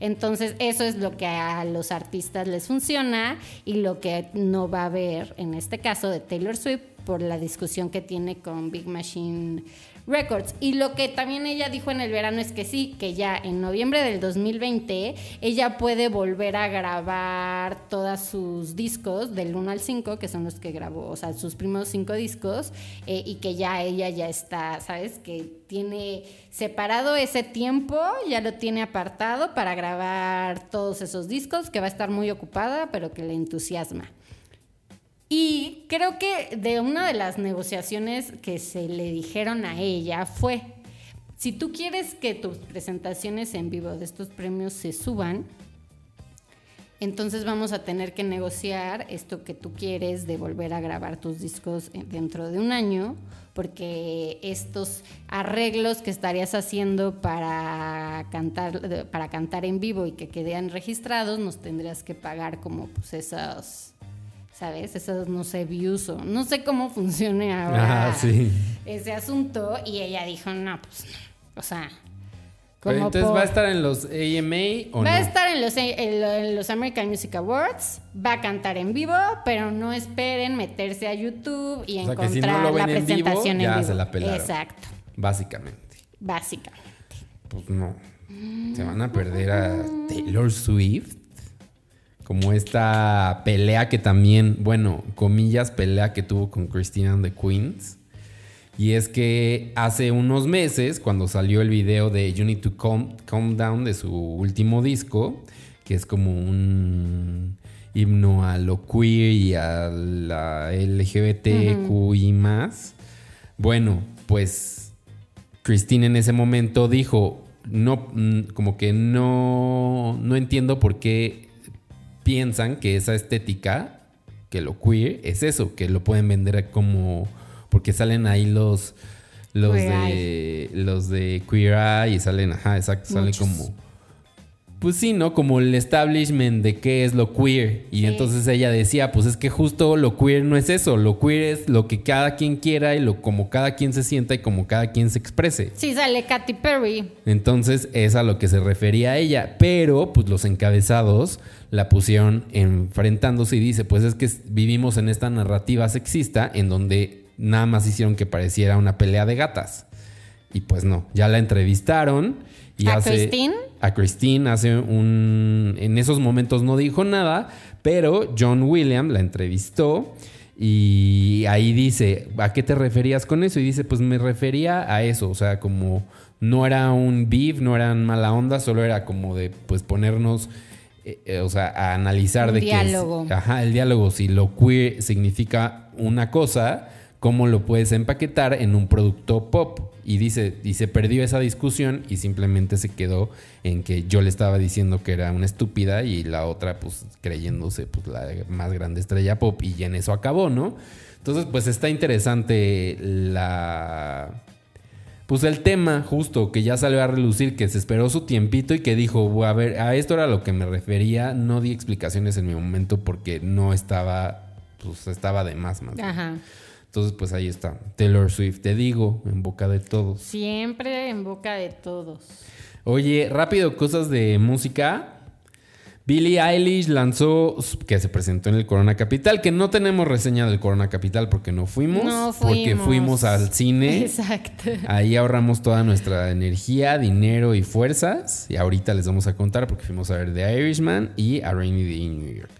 Entonces, eso es lo que a los artistas les funciona y lo que no va a haber en este caso de Taylor Swift por la discusión que tiene con Big Machine Records. Y lo que también ella dijo en el verano es que sí, que ya en noviembre del 2020 ella puede volver a grabar todos sus discos del 1 al 5, que son los que grabó, o sea, sus primeros cinco discos, eh, y que ya ella ya está, ¿sabes? Que tiene separado ese tiempo, ya lo tiene apartado para grabar todos esos discos, que va a estar muy ocupada, pero que le entusiasma. Y creo que de una de las negociaciones que se le dijeron a ella fue, si tú quieres que tus presentaciones en vivo de estos premios se suban, Entonces vamos a tener que negociar esto que tú quieres de volver a grabar tus discos eh, dentro de un año, porque estos arreglos que estarías haciendo para cantar, para cantar en vivo y que queden registrados, nos tendrías que pagar como pues esos, ¿sabes? Esos, no sé, views o no sé cómo funcione ahora Ah, sí. ese asunto. Y ella dijo, no, pues no. O sea, Pero entonces por- va a estar en los AMA o Va a no? estar en los, en lo- en los American Music Awards, va a cantar en vivo, pero no esperen meterse a YouTube y O sea, que encontrar si no lo la en vivo, presentación en ya vivo. se la pelaron. Exacto, Básicamente. básicamente. Pues no. Se van a perder a Taylor Swift. Como esta pelea que también, bueno, comillas, pelea que tuvo con Christina and the Queens. Y es que hace unos meses, cuando salió el video de You Need to Calm, Calm Down de su último disco, que es como un himno a lo queer y a la LGBTQ y más. Bueno, pues Christine en ese momento dijo, no, mm, como que no, no entiendo por qué piensan que esa estética, que lo queer, es eso, que lo pueden vender como, porque salen ahí los, los Queer de, los de Queer Eye y salen, ajá, exacto, salen como, pues sí, ¿no? Como el establishment de qué es lo queer. Y Sí. entonces ella decía, pues es que justo lo queer no es eso. Lo queer es lo que cada quien quiera y lo como cada quien se sienta y como cada quien se exprese. Sí, sale Katy Perry. Entonces es a lo que se refería ella. Pero pues los encabezados la pusieron enfrentándose y dice, pues es que vivimos en esta narrativa sexista en donde nada más hicieron que pareciera una pelea de gatas. Y pues no, ya la entrevistaron y ¿A hace Christine? A Christine hace un en esos momentos no dijo nada, pero John William la entrevistó y ahí dice, ¿a qué te referías con eso? Y dice, pues me refería a eso, o sea, como no era un beef, no era mala onda, solo era como de pues ponernos eh, eh, o sea, a analizar Un de diálogo. que ajá, el diálogo si lo queer significa una cosa, cómo lo puedes empaquetar en un producto pop. Y dice, y se perdió esa discusión y simplemente se quedó en que yo le estaba diciendo que era una estúpida y la otra, pues, creyéndose pues, la más grande estrella pop. Y en eso acabó, ¿no? Entonces, pues está interesante la. Pues el tema, justo, que ya salió a relucir, que se esperó su tiempito y que dijo, a ver, a esto era lo que me refería. No di explicaciones en mi momento porque no estaba, pues estaba de más, más. bien. Entonces, pues ahí está. Taylor Swift, te digo, en boca de todos. Siempre en boca de todos. Oye, rápido, cosas de música. Billie Eilish lanzó, que se presentó en el Corona Capital, que no tenemos reseña del Corona Capital porque no fuimos. No Porque fuimos. fuimos al cine. Exacto. Ahí ahorramos toda nuestra energía, dinero y fuerzas. Y ahorita les vamos a contar porque fuimos a ver The Irishman y a Rainy Day in New York.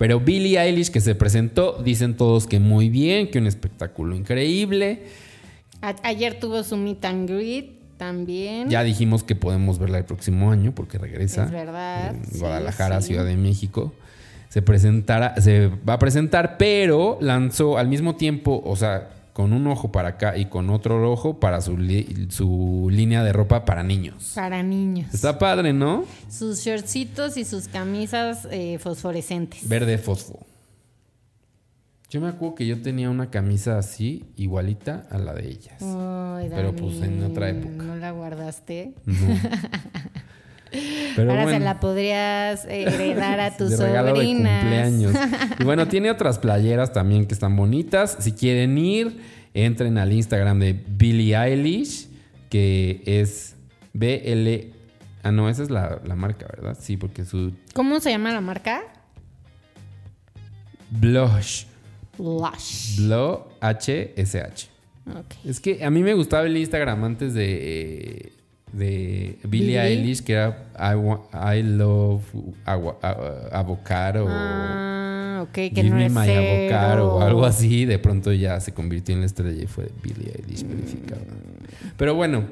Pero Billie Eilish que se presentó, dicen todos que muy bien, que un espectáculo increíble. A- ayer tuvo su meet and greet también. Ya dijimos que podemos verla el próximo año porque regresa. Es verdad, En sí, Guadalajara, sí. Ciudad de México. Se presentará, se va a presentar, pero lanzó al mismo tiempo, o sea, con un ojo para acá y con otro ojo para su, li- su línea de ropa para niños. Para niños. Está padre, ¿no? Sus shortcitos y sus camisas eh, fosforescentes. Verde fosfo. Yo me acuerdo que yo tenía una camisa así, igualita a la de ellas. Ay, Pero, pues, en otra época. ¿No la guardaste? No. Pero Ahora se la podrías heredar a tus de regalo de sobrinas. cumpleaños. Y bueno, tiene otras playeras también que están bonitas. Si quieren ir, entren al Instagram de Billie Eilish, que es BL. Ah, no, esa es la, la marca, ¿verdad? Sí, porque su ¿Cómo se llama la marca? Blush. Lush. Blo H-S-H. Ok. Es que a mí me gustaba el Instagram antes de, de Billie. Eilish, que era I, wa- I love agua- avocado. Ah, que Give no me my avocado o algo así. De pronto ya se convirtió en la estrella y fue Billie Eilish verificada. Pero bueno,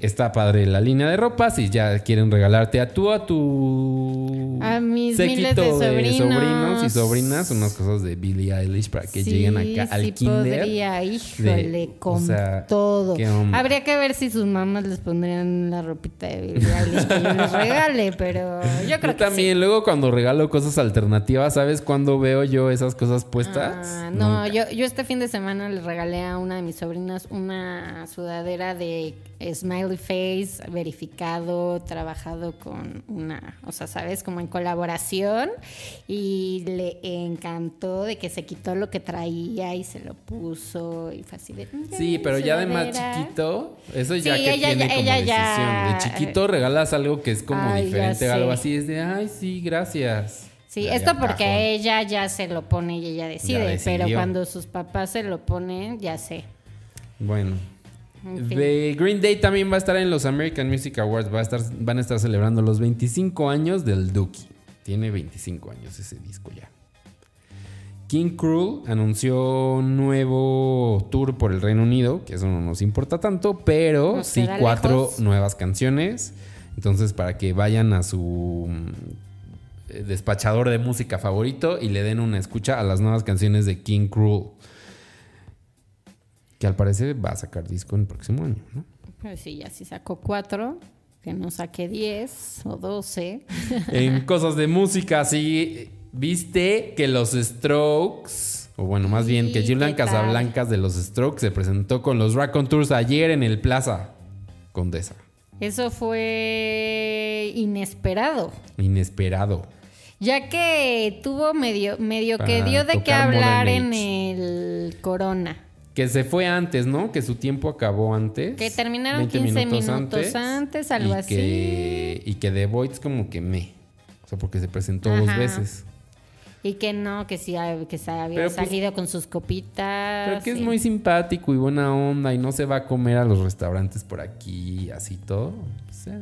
está padre la línea de ropa. Si ya quieren regalarte a tú, a tu A mis miles de sobrinos. y sobrinas unas cosas de Billie Eilish para que Sí, lleguen acá al sí kinder. podría, híjole, de- o con sea, todo. Habría que ver si sus mamás les pondrían la ropita de Billie Eilish que yo les regale, pero yo creo Yo que también, sí. luego cuando regalo cosas alternativas, ¿sabes cuándo veo yo esas cosas puestas? Ah, no, Nunca. yo, yo este fin de semana le regalé a una de mis sobrinas una sudadera de smiley face verificado, trabajado con una, o sea, sabes, como en colaboración y le encantó de que se quitó lo que traía y se lo puso y fue así de, "Mira, Sí, pero ya de más sudadera". chiquito, eso ya Sí, que ella tiene como ella decisión. ya- De chiquito regalas algo que es como Ay, diferente, algo así, es de, ay, sí, gracias. Sí, Ya, esto porque cajón. ella ya se lo pone y ella decide, pero cuando sus papás se lo ponen, ya sé. Bueno. En fin. De Green Day también va a estar en los American Music Awards. Va a estar, van a estar celebrando los 25 años del Dookie. Tiene 25 años ese disco ya. King Cruel anunció un nuevo tour por el Reino Unido, que eso no nos importa tanto, pero Nos sí cuatro lejos. nuevas canciones. Entonces, para que vayan a su mm, eh, despachador de música favorito y le den una escucha a las nuevas canciones de King Cruel. Que al parecer va a sacar disco en el próximo año, ¿no? Pues sí, ya si sacó cuatro, que no saque diez o doce. En cosas de música, sí. Viste que los Strokes, o bueno, más bien que Sí, Julian. Casablancas de los Strokes se presentó con los Raccoon Tours ayer en el Plaza Condesa. Eso fue inesperado. Inesperado. Ya que tuvo medio, medio que dio de qué hablar en el Corona. Que se fue antes, ¿no? Que su tiempo acabó antes. Que terminaron 20 15 minutos antes, algo y así. Que, y que The Voice como que me. O sea, porque se presentó dos veces. Y que no, que sí que se había Pero, pues, salido con sus copitas. Pero que es muy simpático y buena onda y no se va a comer a los restaurantes por aquí, así todo. O sea,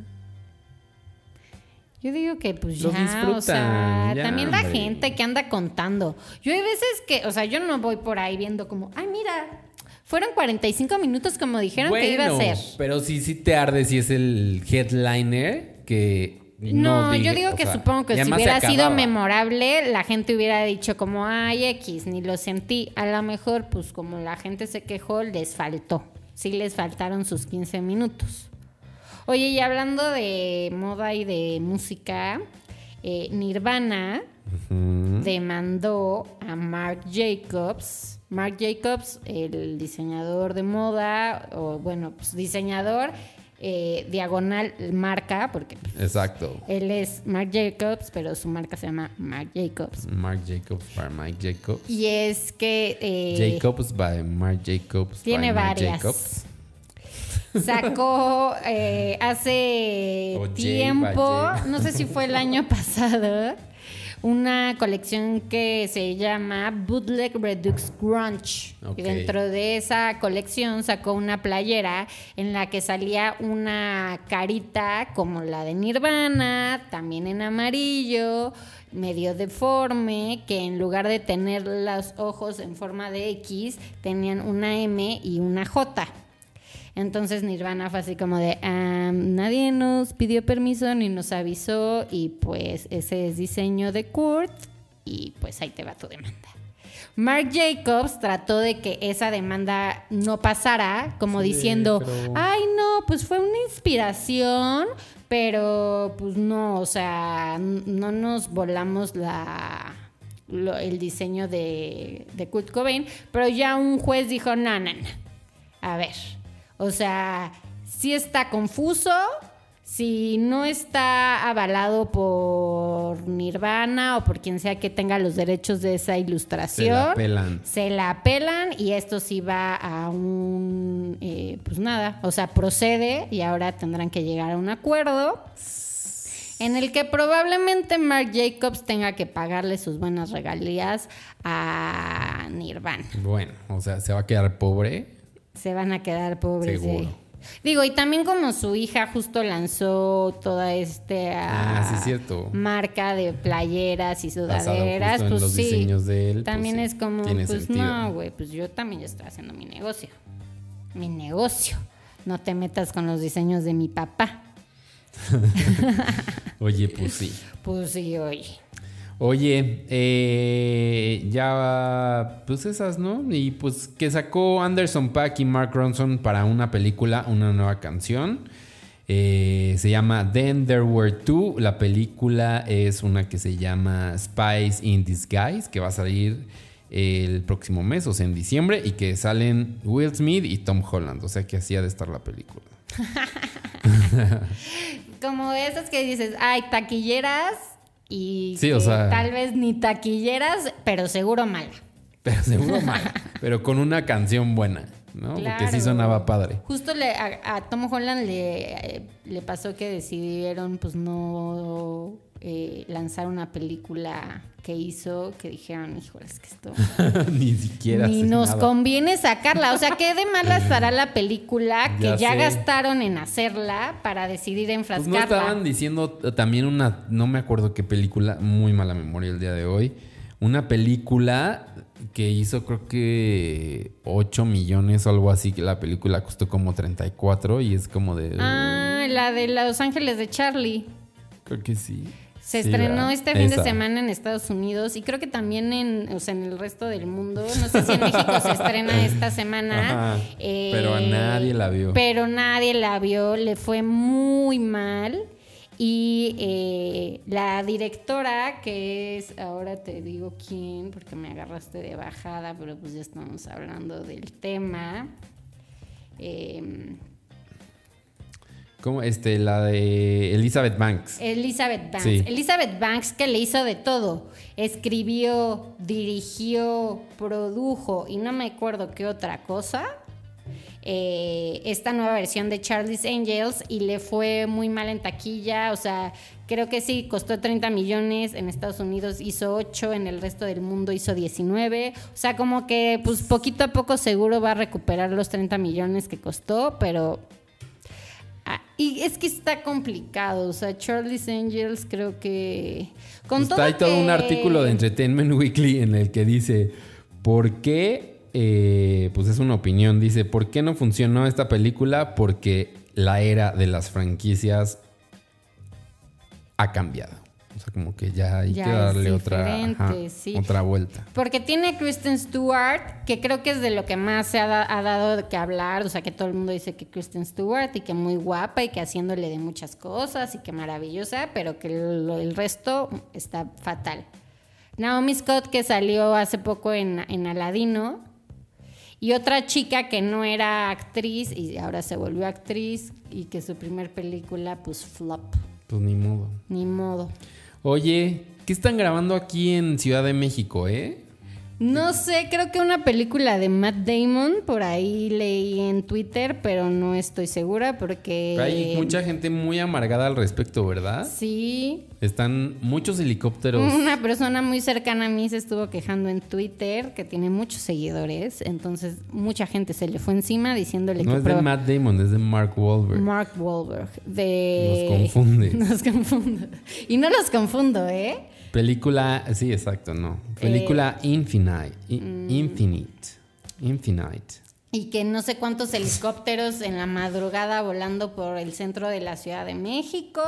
Yo digo que pues Los ya, o sea, ya, también la hombre. gente que anda contando. Yo hay veces que, o sea, yo no voy por ahí viendo como, ay, mira, fueron 45 minutos como dijeron que iba a ser. Pero sí, sí te arde si es el headliner que no, yo digo que sea, supongo que si hubiera sido memorable, la gente hubiera dicho como, ay, X, ni lo sentí. A lo mejor, pues como la gente se quejó, les faltó. Sí les faltaron sus 15 minutos. Oye, y hablando de moda y de música, eh, Nirvana demandó a Marc Jacobs. Marc Jacobs, el diseñador de moda, o bueno, pues diseñador eh, diagonal marca, porque pues, Exacto. él es Marc Jacobs, pero su marca se llama Marc Jacobs. Mark Jacobs para Mike Jacobs. Y es que eh, Jacobs by Mark Jacobs. tiene by Marc varias. Jacobs. Sacó eh, hace tiempo, no sé si fue el año pasado, una colección que se llama Bootleg Redux Grunge. Y dentro de esa colección sacó una playera en la que salía una carita como la de Nirvana, también en amarillo, medio deforme, que en lugar de tener los ojos en forma de X, tenían una M y una J. Entonces Nirvana fue así como de, "Ah, nadie nos pidió permiso ni nos avisó y pues ese es diseño de Kurt y pues ahí te va tu demanda. Mark Jacobs trató de que esa demanda no pasara, como Sí, diciendo, pero- ay no, pues fue una inspiración, pero pues no, o sea, no nos volamos la lo- el diseño de, de Kurt Cobain, pero ya un juez dijo, no, no, no. A ver, o sea, si está confuso, si no está avalado por Nirvana o por quien sea que tenga los derechos de esa Se ilustración, la pelan. se la pelan y esto sí va a un, eh, pues nada, o sea, procede y ahora tendrán que llegar a un acuerdo en el que probablemente Mark Jacobs tenga que pagarle sus buenas regalías a Nirvana. Bueno, o sea, se va a quedar pobre. Se van a quedar pobres. Seguro. Digo, y también como su hija justo lanzó toda esta Ah, sí, es cierto. marca de playeras y sudaderas, pues los sí. diseños de él, pues también sí, es como, pues sentido. no, güey, pues yo también ya estoy haciendo mi negocio. Mi negocio. No te metas con los diseños de mi papá. Oye, pues sí. Pues sí, oye. Oye, eh, ya, pues esas, ¿no? Y pues que sacó Anderson Pack y Mark Ronson para una película, una nueva canción. Eh, se llama Then There Were Two. La película es una que se llama Spies in Disguise, que va a salir el próximo mes, o sea, en diciembre, y que salen Will Smith y Tom Holland. O sea, que así ha de estar la película. Como esas que dices, ay, taquilleras y Sí, o que sea- tal vez ni taquilleras, pero seguro mala. Pero seguro mal. pero con una canción buena, ¿no? Porque sí sonaba padre. Justo le- a, a Tom Holland le, eh, le pasó que decidieron pues no eh, lanzar una película que hizo que dijeron, híjole, es que esto Ni siquiera. ni nos nada. conviene sacarla. O sea, ¿qué de mala estará la película que Ya ya, gastaron en hacerla para decidir Pues enfrascarla? no estaban diciendo eh, también una, no me acuerdo qué película, muy mala memoria el día de hoy. Una película que hizo creo que 8 millones o algo así, que la película costó como 34 y es como de... Ah, la de Los Ángeles de Charlie. Creo que sí. Se Sí, estrenó ¿verdad? este fin Esa. de semana en Estados Unidos y creo que también en, o sea, en el resto del mundo. No sé si en México se estrena esta semana. Ajá, Eh, pero a nadie la vio. Pero nadie la vio, le fue muy mal. Y eh, la directora, que es, ahora te digo quién, porque me agarraste de bajada, pero pues ya estamos hablando del tema. Eh, Como este, la de Elizabeth Banks. Elizabeth Banks. Sí. Elizabeth Banks que le hizo de todo. Escribió, dirigió, produjo y no me acuerdo qué otra cosa. Eh, esta nueva versión de Charlie's Angels y le fue muy mal en taquilla. O sea, creo que sí, costó 30 millones. En Estados Unidos hizo 8, en el resto del mundo hizo 19. O sea, como que pues poquito a poco seguro va a recuperar los 30 millones que costó, pero Ah, y es que está complicado, o sea, Charlie's Angels creo que... Con Está todo ahí todo un artículo de Entertainment Weekly en el que dice, ¿por qué? Eh, pues es una opinión, dice, ¿por qué no funcionó esta película? Porque la era de las franquicias ha cambiado. O sea, como que ya hay Ya que darle otra, diferente, ajá, sí. otra vuelta. Porque tiene a Kristen Stewart, que creo que es de lo que más se ha, da- ha dado que hablar, o sea, que todo el mundo dice que Kristen Stewart y que muy guapa y que haciéndole de muchas cosas y que maravillosa, pero que el resto está fatal. Naomi Scott, que salió hace poco en, en Aladino, y otra chica que no era actriz y ahora se volvió actriz y que su primer película, pues flop, Pues ni modo. ni modo. Oye, ¿qué están grabando aquí en Ciudad de México, eh? No sé, creo que una película de Matt Damon, por ahí leí en Twitter, pero no estoy segura porque... Hay mucha gente muy amargada al respecto, ¿verdad? Sí, Están muchos helicópteros. una persona muy cercana a mí se estuvo quejando en Twitter, que tiene muchos seguidores, entonces mucha gente se le fue encima diciéndole No que... es de Matt Damon, es de Mark Wahlberg. Mark Wahlberg. De... Nos confundes. Nos confundo. Y no los confundo, ¿eh? Película, sí, exacto, no. Película Infinite. I- Infinite. Infinite. Y que no sé cuántos helicópteros en la madrugada volando por el centro de la Ciudad de México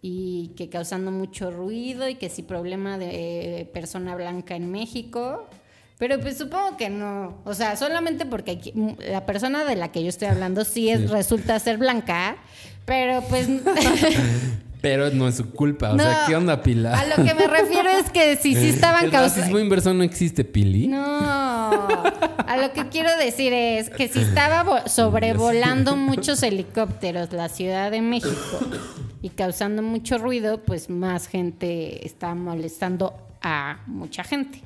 y que causando mucho ruido y que sí problema de persona blanca en México. Pero pues supongo que no. O sea, solamente porque aquí- la persona de la que yo estoy hablando sí, es, Sí. resulta ser blanca, pero pues... Pero no es su culpa. O No, sea, ¿qué onda, Pilar? A lo que me refiero es que si sí estaban El racismo causando... inverso no existe, Pili. No, a lo que quiero decir es que si estaba vo- sobrevolando muchos helicópteros la Ciudad de México y causando mucho ruido, pues más gente está molestando a mucha gente.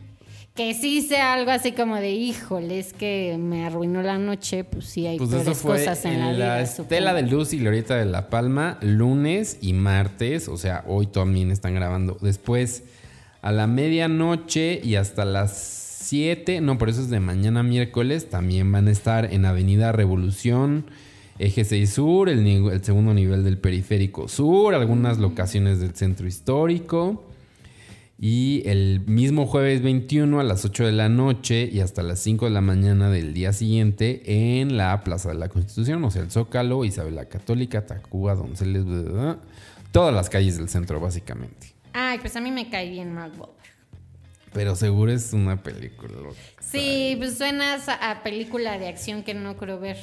Que sí sea algo así como de, híjole, es que me arruinó la noche, pues sí hay Pues eso fue cosas en, en la la, vida. Estela de. Luz y Glorieta de la Palma, lunes y martes. O sea, hoy también están grabando. Después, a la medianoche y hasta las 7, no, por eso es de mañana miércoles, también van a estar en Avenida Revolución, Eje 6 Sur, el, segundo nivel del Periférico Sur, algunas locaciones del centro histórico. Y el mismo jueves 21 a las 8 de la noche y hasta las 5 de la mañana del día siguiente en la Plaza de la Constitución, o sea, el Zócalo, Isabel la Católica, Tacuba, Donceles, bla, bla, bla, todas las calles del centro, básicamente. Ay, pues a mí me cae bien Mark Wahlberg. Pero seguro es una película. Sí, pues suenas a, película de acción que no creo ver.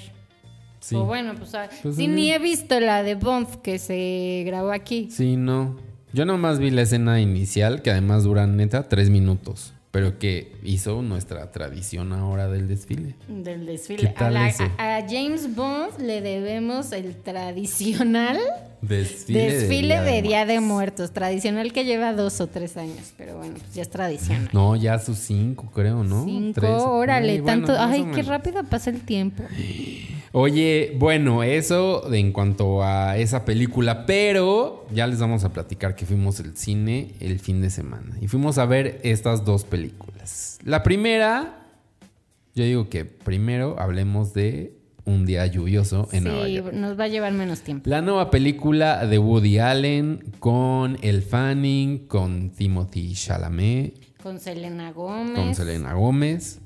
Sí. O bueno, pues, a- Pues, sí, ni he visto la de Bond que se grabó aquí. Sí, no. Yo nomás vi la escena inicial, que además dura neta tres minutos, pero que hizo nuestra tradición ahora del desfile. Del desfile. ¿Qué A, tal la- eso? a- a James Bond le debemos el tradicional Desfile, desfile de Día de, Muertos. Muertos. Tradicional que lleva dos o tres años. Pero bueno, pues ya es tradicional. No, ya sus cinco, creo, ¿no? Cinco, Tres. órale, Ay, tanto. Ay, qué rápido pasa el tiempo. Oye, bueno, eso en cuanto a esa película, pero ya les vamos a platicar que fuimos al cine el fin de semana y fuimos a ver estas dos películas. La primera, yo digo que primero hablemos de Un día lluvioso en Nueva Sí, York. nos va a llevar menos tiempo. La nueva película de Woody Allen con El Fanning, con Timothy Chalamet, Con Selena Gómez. con Selena Gómez.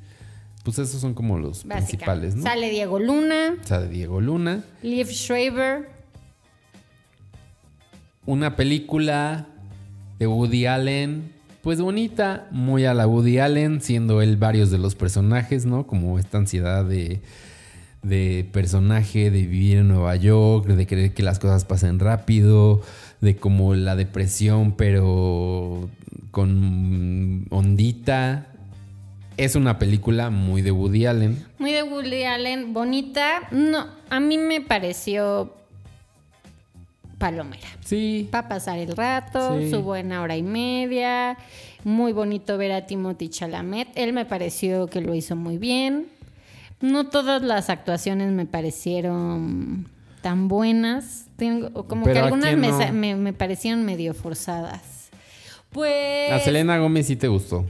Pues esos son como los Básica. principales, ¿no? Sale Diego Luna, de Diego Luna. Liv Schreiber. Una película de Woody Allen, pues bonita, muy a la Woody Allen, siendo él varios de los personajes, ¿no? Como esta ansiedad de, de personaje, de vivir en Nueva York, de querer que las cosas pasen rápido, de como la depresión, pero con ondita. Es una película muy de Woody Allen. Muy de Woody Allen, bonita. No, a mí me pareció palomera. Sí. Para pasar el rato, Sí. su buena hora y media. Muy bonito ver a Timothy Chalamet. Él me pareció que lo hizo muy bien. No todas las actuaciones me parecieron tan buenas. Tengo, como Pero que ¿a algunas me, no? me- me parecieron medio forzadas. Pues. A Selena Gómez sí te gustó,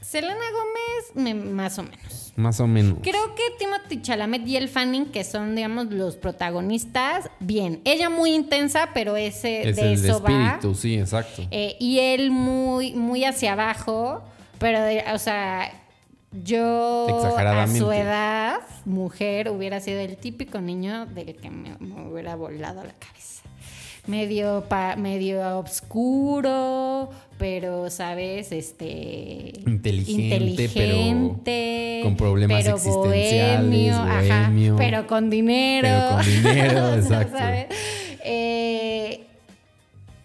Selena Gómez, me- más o menos. más o menos. Creo que Timothy Chalamet y el Fanning, que son, digamos, los protagonistas, bien. Ella muy intensa, pero ese Es de el eso va. espíritu, sí, exacto. Eh, y él muy, muy hacia abajo, pero, o sea, yo a su edad, mujer, hubiera sido el típico niño del que me, me hubiera volado la cabeza. Medio, pa- medio obscuro, pero, ¿sabes? Este... Inteligente, pero inteligente, con problemas pero existenciales, bohemio, ajá, pero con dinero. pero con dinero, exacto. ¿sabes? Eh,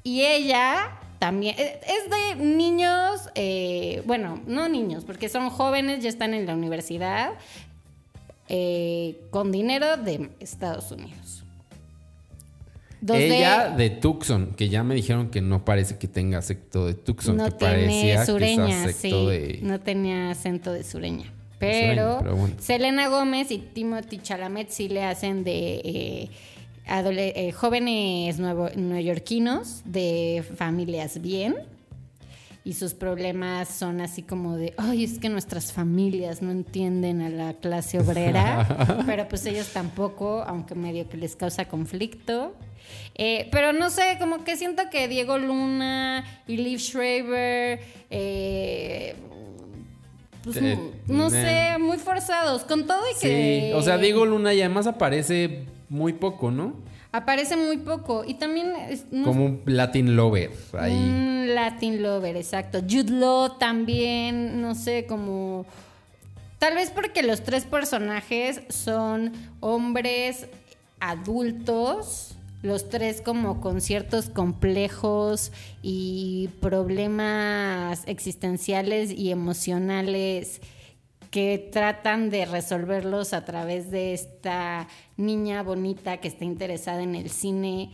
y ella también eh, es de niños, eh, bueno, no niños, porque son jóvenes, ya están en la universidad, eh, con dinero de Estados Unidos. Donde Ella de Tucson, que ya me dijeron que no parece que tenga acento de Tucson, no que tiene parecía sureña, que sí, de... no tenía acento de sureña. sureña, Pero, bueno. Selena Gómez y Timothy Chalamet sí le hacen de eh, eh, jóvenes nuevo- neoyorquinos de familias bien. Y sus problemas son así como de, ay, es que nuestras familias no entienden a la clase obrera, pero pues ellos tampoco, aunque medio que les causa conflicto. Eh, pero no sé, como que siento que Diego Luna y Liv Schreiber, eh, pues, Eh, no sé, muy forzados, con todo y Sí, que... o sea, Diego Luna y además aparece muy poco, ¿no? Aparece muy poco y también... es- no Como un Latin lover ahí. Un Latin lover, exacto. Jude Law también, no sé, como... Tal vez porque los tres personajes son hombres adultos, los tres como con ciertos complejos y problemas existenciales y emocionales que tratan de resolverlos a través de esta niña bonita que está interesada en el cine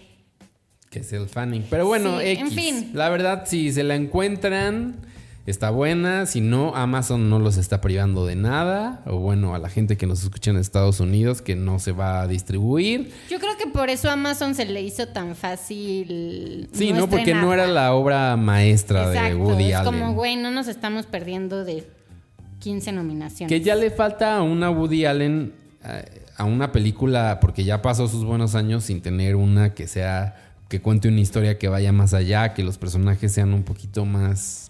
Que es el fanning. Pero bueno, Sí, X. en fin. La verdad, si se la encuentran, está buena. Si no, Amazon no los está privando de nada. O bueno, a la gente que nos escucha en Estados Unidos, que no se va a distribuir. Yo creo que por eso a Amazon se le hizo tan fácil. Sí, no, porque no era la obra maestra de Woody es Allen. como, güey, no nos estamos perdiendo de 15 nominaciones. Que ya le falta a una Woody Allen, eh, a una película, porque ya pasó sus buenos años sin tener una que sea, que cuente una historia que vaya más allá, que los personajes sean un poquito más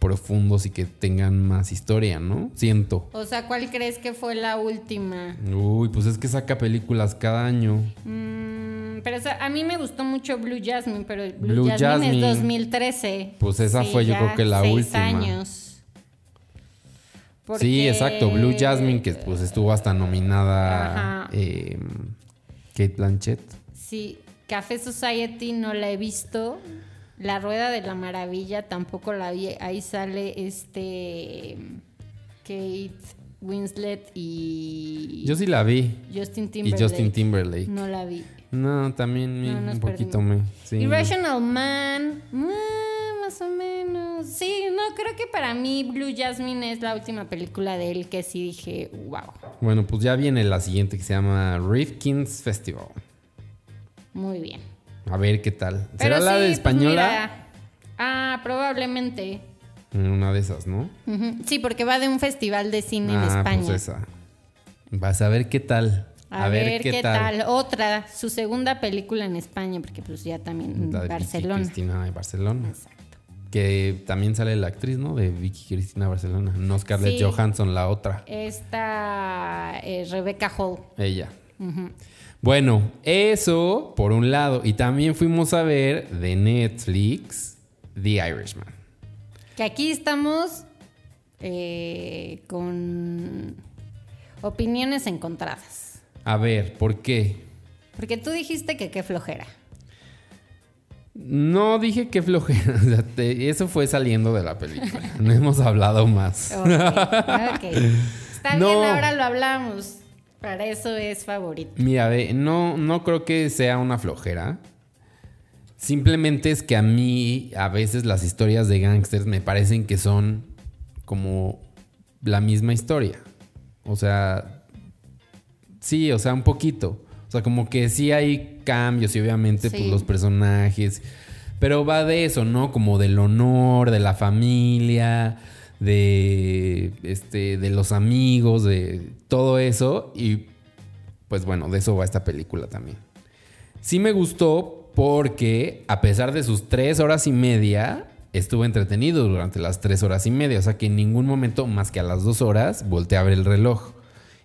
profundos y que tengan más historia, ¿no? Siento. O sea, ¿cuál crees que fue la última? Uy, pues es que saca películas cada año. Mm, pero o sea, a mí me gustó mucho Blue Jasmine, pero Blue, Blue Jasmine, Jasmine. es 2013. Pues esa fue, yo creo que la seis última. años. Sí, exacto. Blue Jasmine, que pues estuvo hasta nominada eh, Kate Blanchett. Sí, Café Society no la he visto. La Rueda de la Maravilla tampoco la vi. Ahí sale este Kate Winslet y Yo sí la vi. Justin Y Timberlake. Justin Timberlake. No la vi. No, también No, un poquito me. Sí. Irrational Man, ah, más o menos. Sí, no, creo que para mí Blue Jasmine es la última película de él que sí dije, wow, Bueno, pues ya viene la siguiente que se llama Rifkin's Festival. muy bien. A ver qué tal. Pero ¿Será la sí, de pues española? ah, probablemente. En una de esas, ¿no? Sí, porque va de un festival de cine en ah, España. pues esa. Vas a ver qué tal. A, ver, qué, tal. Otra, su segunda película en España, porque pues ya también La de Vicky Barcelona. Cristina de Barcelona. Exacto. Que también sale la actriz, ¿no? De Vicky Cristina Barcelona. No Scarlett Sí. Johansson, la otra. Esta eh, Rebecca Hall. Ella. Bueno, eso por un lado. Y también fuimos a ver de Netflix The Irishman. Que aquí estamos eh, con opiniones encontradas. A ver, ¿por qué? Porque tú dijiste que qué flojera. No dije que flojera. o sea, te- eso fue saliendo de la película. No hemos hablado más. Ok, ok. Está No. bien, ahora lo hablamos. Para eso es favorito. Mira, ve, no, no creo que sea una flojera. Simplemente es que a mí a veces las historias de gángsters me parecen que son como la misma historia. O sea, sí, o sea, un poquito. O sea, como que sí hay cambios y obviamente pues Sí. los personajes. Pero va de eso, ¿no? Como del honor, de la familia, de este, de los amigos, de todo eso. Y pues bueno, de eso va esta película también. Sí me gustó porque a pesar de sus tres horas y media, estuve entretenido durante las tres horas y media. O sea que en ningún momento, más que a las dos horas, volteé a ver el reloj.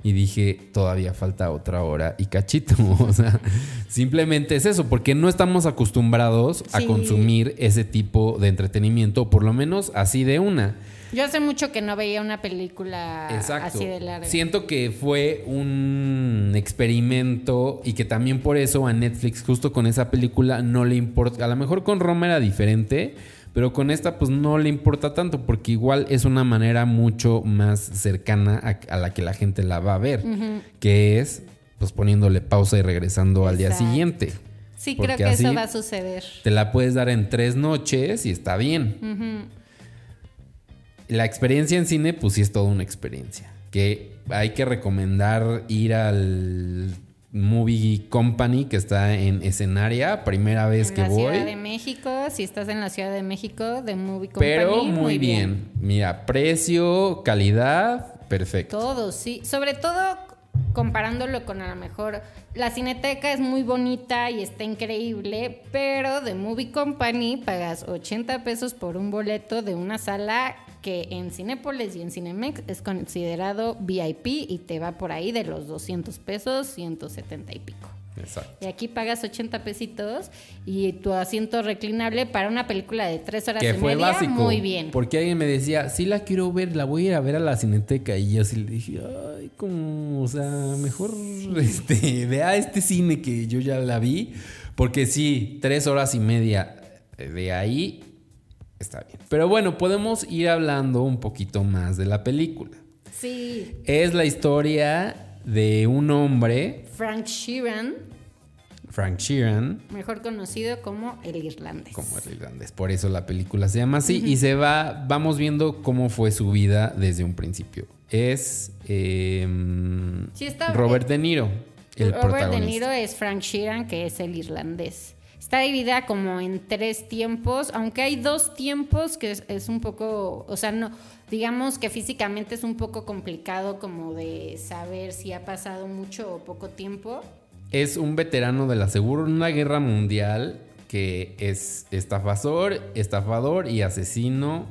Y dije, todavía falta otra hora y cachito. O sea, simplemente es eso, porque no estamos acostumbrados a consumir ese tipo de entretenimiento, por lo menos así de una. Yo hace mucho que no veía una película Exacto. así de larga. Siento que fue un experimento y que también por eso a Netflix, justo con esa película, no le importa. A lo mejor con Roma era diferente, pero con esta, pues no le importa tanto, porque igual es una manera mucho más cercana a, a la que la gente la va a ver, que es pues poniéndole pausa y regresando al día siguiente. Sí, Porque creo que eso va a suceder. Te la puedes dar en tres noches y está bien. La experiencia en cine, pues sí es toda una experiencia. Que hay que recomendar ir al Movie Company que está en escenaria, primera vez en que la voy. Ciudad de México, si estás en la Ciudad de México, de Movie Company. Pero muy, bien. Mira, precio, calidad, perfecto. Todo, sí. Sobre todo comparándolo con a lo mejor la cineteca es muy bonita y está increíble, pero de Movie Company pagas 80 pesos por un boleto de una sala que en Cinépolis y en Cinemex es considerado VIP y te va por ahí de los 200 pesos, 170 y pico. Exacto. Y aquí pagas 80 pesitos y tu asiento reclinable para una película de 3 horas Que y fue media, básico. muy bien. Porque alguien me decía, sí la quiero ver, la voy a ir a ver a la cineteca. Y yo sí le dije, ay, como, o sea, mejor este, vea este cine que yo ya la vi. Porque sí, tres horas y media de ahí está bien. Pero bueno, podemos ir hablando un poquito más de la película. Sí, Es la historia de un hombre, Frank Sheeran, Frank Sheeran, mejor conocido como el irlandés. como el irlandés. Por eso la película se llama así. Y se va, vamos viendo cómo fue su vida desde un principio. Es eh, Sí, está- Robert De Niro, el Robert De protagonista. Niro es Frank Sheeran, que es el irlandés. Está dividida como en tres tiempos, aunque hay dos tiempos que es, es un poco, o sea, no, digamos que físicamente es un poco complicado como de saber si ha pasado mucho o poco tiempo. Es un veterano de la Segunda Guerra Mundial que es estafador, estafador y asesino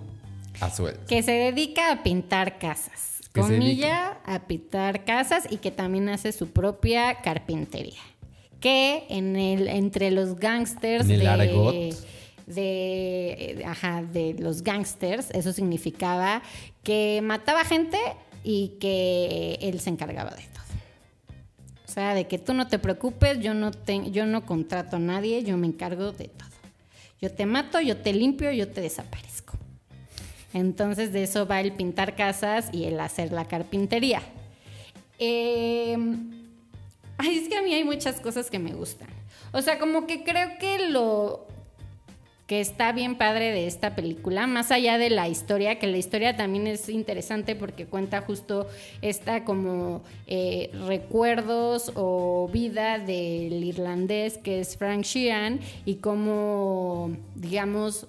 A sueldo. que se dedica a pintar casas. Comilla, a pintar casas y que también hace su propia carpintería. Que en el, entre los gangsters En el de, argot. de, ajá, de los gangsters, eso significaba que mataba gente y que él se encargaba de todo. O sea, de que tú no te preocupes, yo no, te- yo no contrato a nadie, yo me encargo de todo. Yo te mato, yo te limpio, yo te desaparezco. Entonces de eso va el pintar casas y el hacer la carpintería. Eh, ay, es que a mí hay muchas cosas que me gustan. O sea, como que creo que lo que está bien padre de esta película, más allá de la historia, que la historia también es interesante porque cuenta justo esta como eh, recuerdos o vida del irlandés que es Frank Sheehan y cómo, digamos,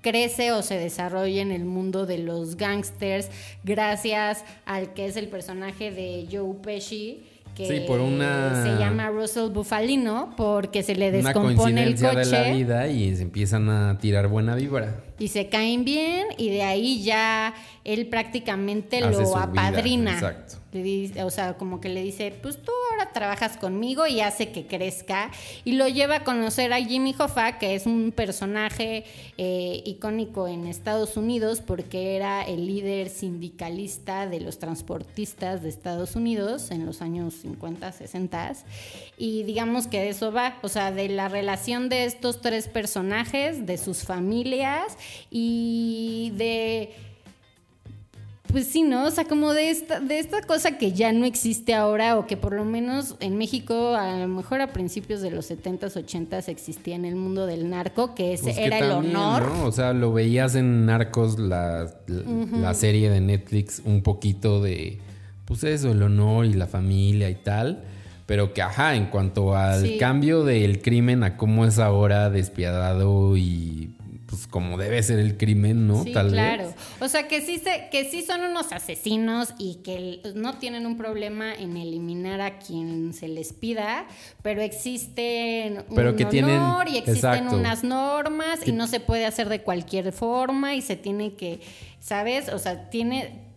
crece o se desarrolla en el mundo de los gangsters gracias al que es el personaje de Joe Pesci que Sí, por una- se llama Russell Bufalino porque se le Una descompone el coincidencia de la coche vida y se empiezan a tirar buena vibra. Y se caen bien y de ahí ya él prácticamente Hace lo vida, apadrina. exacto. Le dice- o sea, como que le dice, pues tú ahora trabajas conmigo y hace que crezca y lo lleva a conocer a Jimmy Hoffa, que es un personaje eh, icónico en Estados Unidos porque era el líder sindicalista de los transportistas de Estados Unidos en los años 50, 60 y digamos que de eso va, o sea, de la relación de estos tres personajes, de sus familias y de pues sí, ¿no? O sea, como de esta, de esta cosa que ya no existe ahora o que por lo menos en México a lo mejor a principios de los 70s, 80s existía en el mundo del narco, que ese Pues que era el honor. ¿no? O sea, lo veías en Narcos, la, la, la serie de Netflix, un poquito de, pues eso, el honor y la familia y tal. Pero que, ajá, en cuanto al Sí. cambio del crimen a cómo es ahora despiadado y pues como debe ser el crimen, ¿no? Sí, Tal claro. vez. O sea, que sí, se, que sí son unos asesinos y que el- no tienen un problema en eliminar a quien se les pida, pero existen Pero un que tienen- honor y existen exacto. unas normas y no se puede hacer de cualquier forma y se tiene que, ¿sabes? O sea, tiene...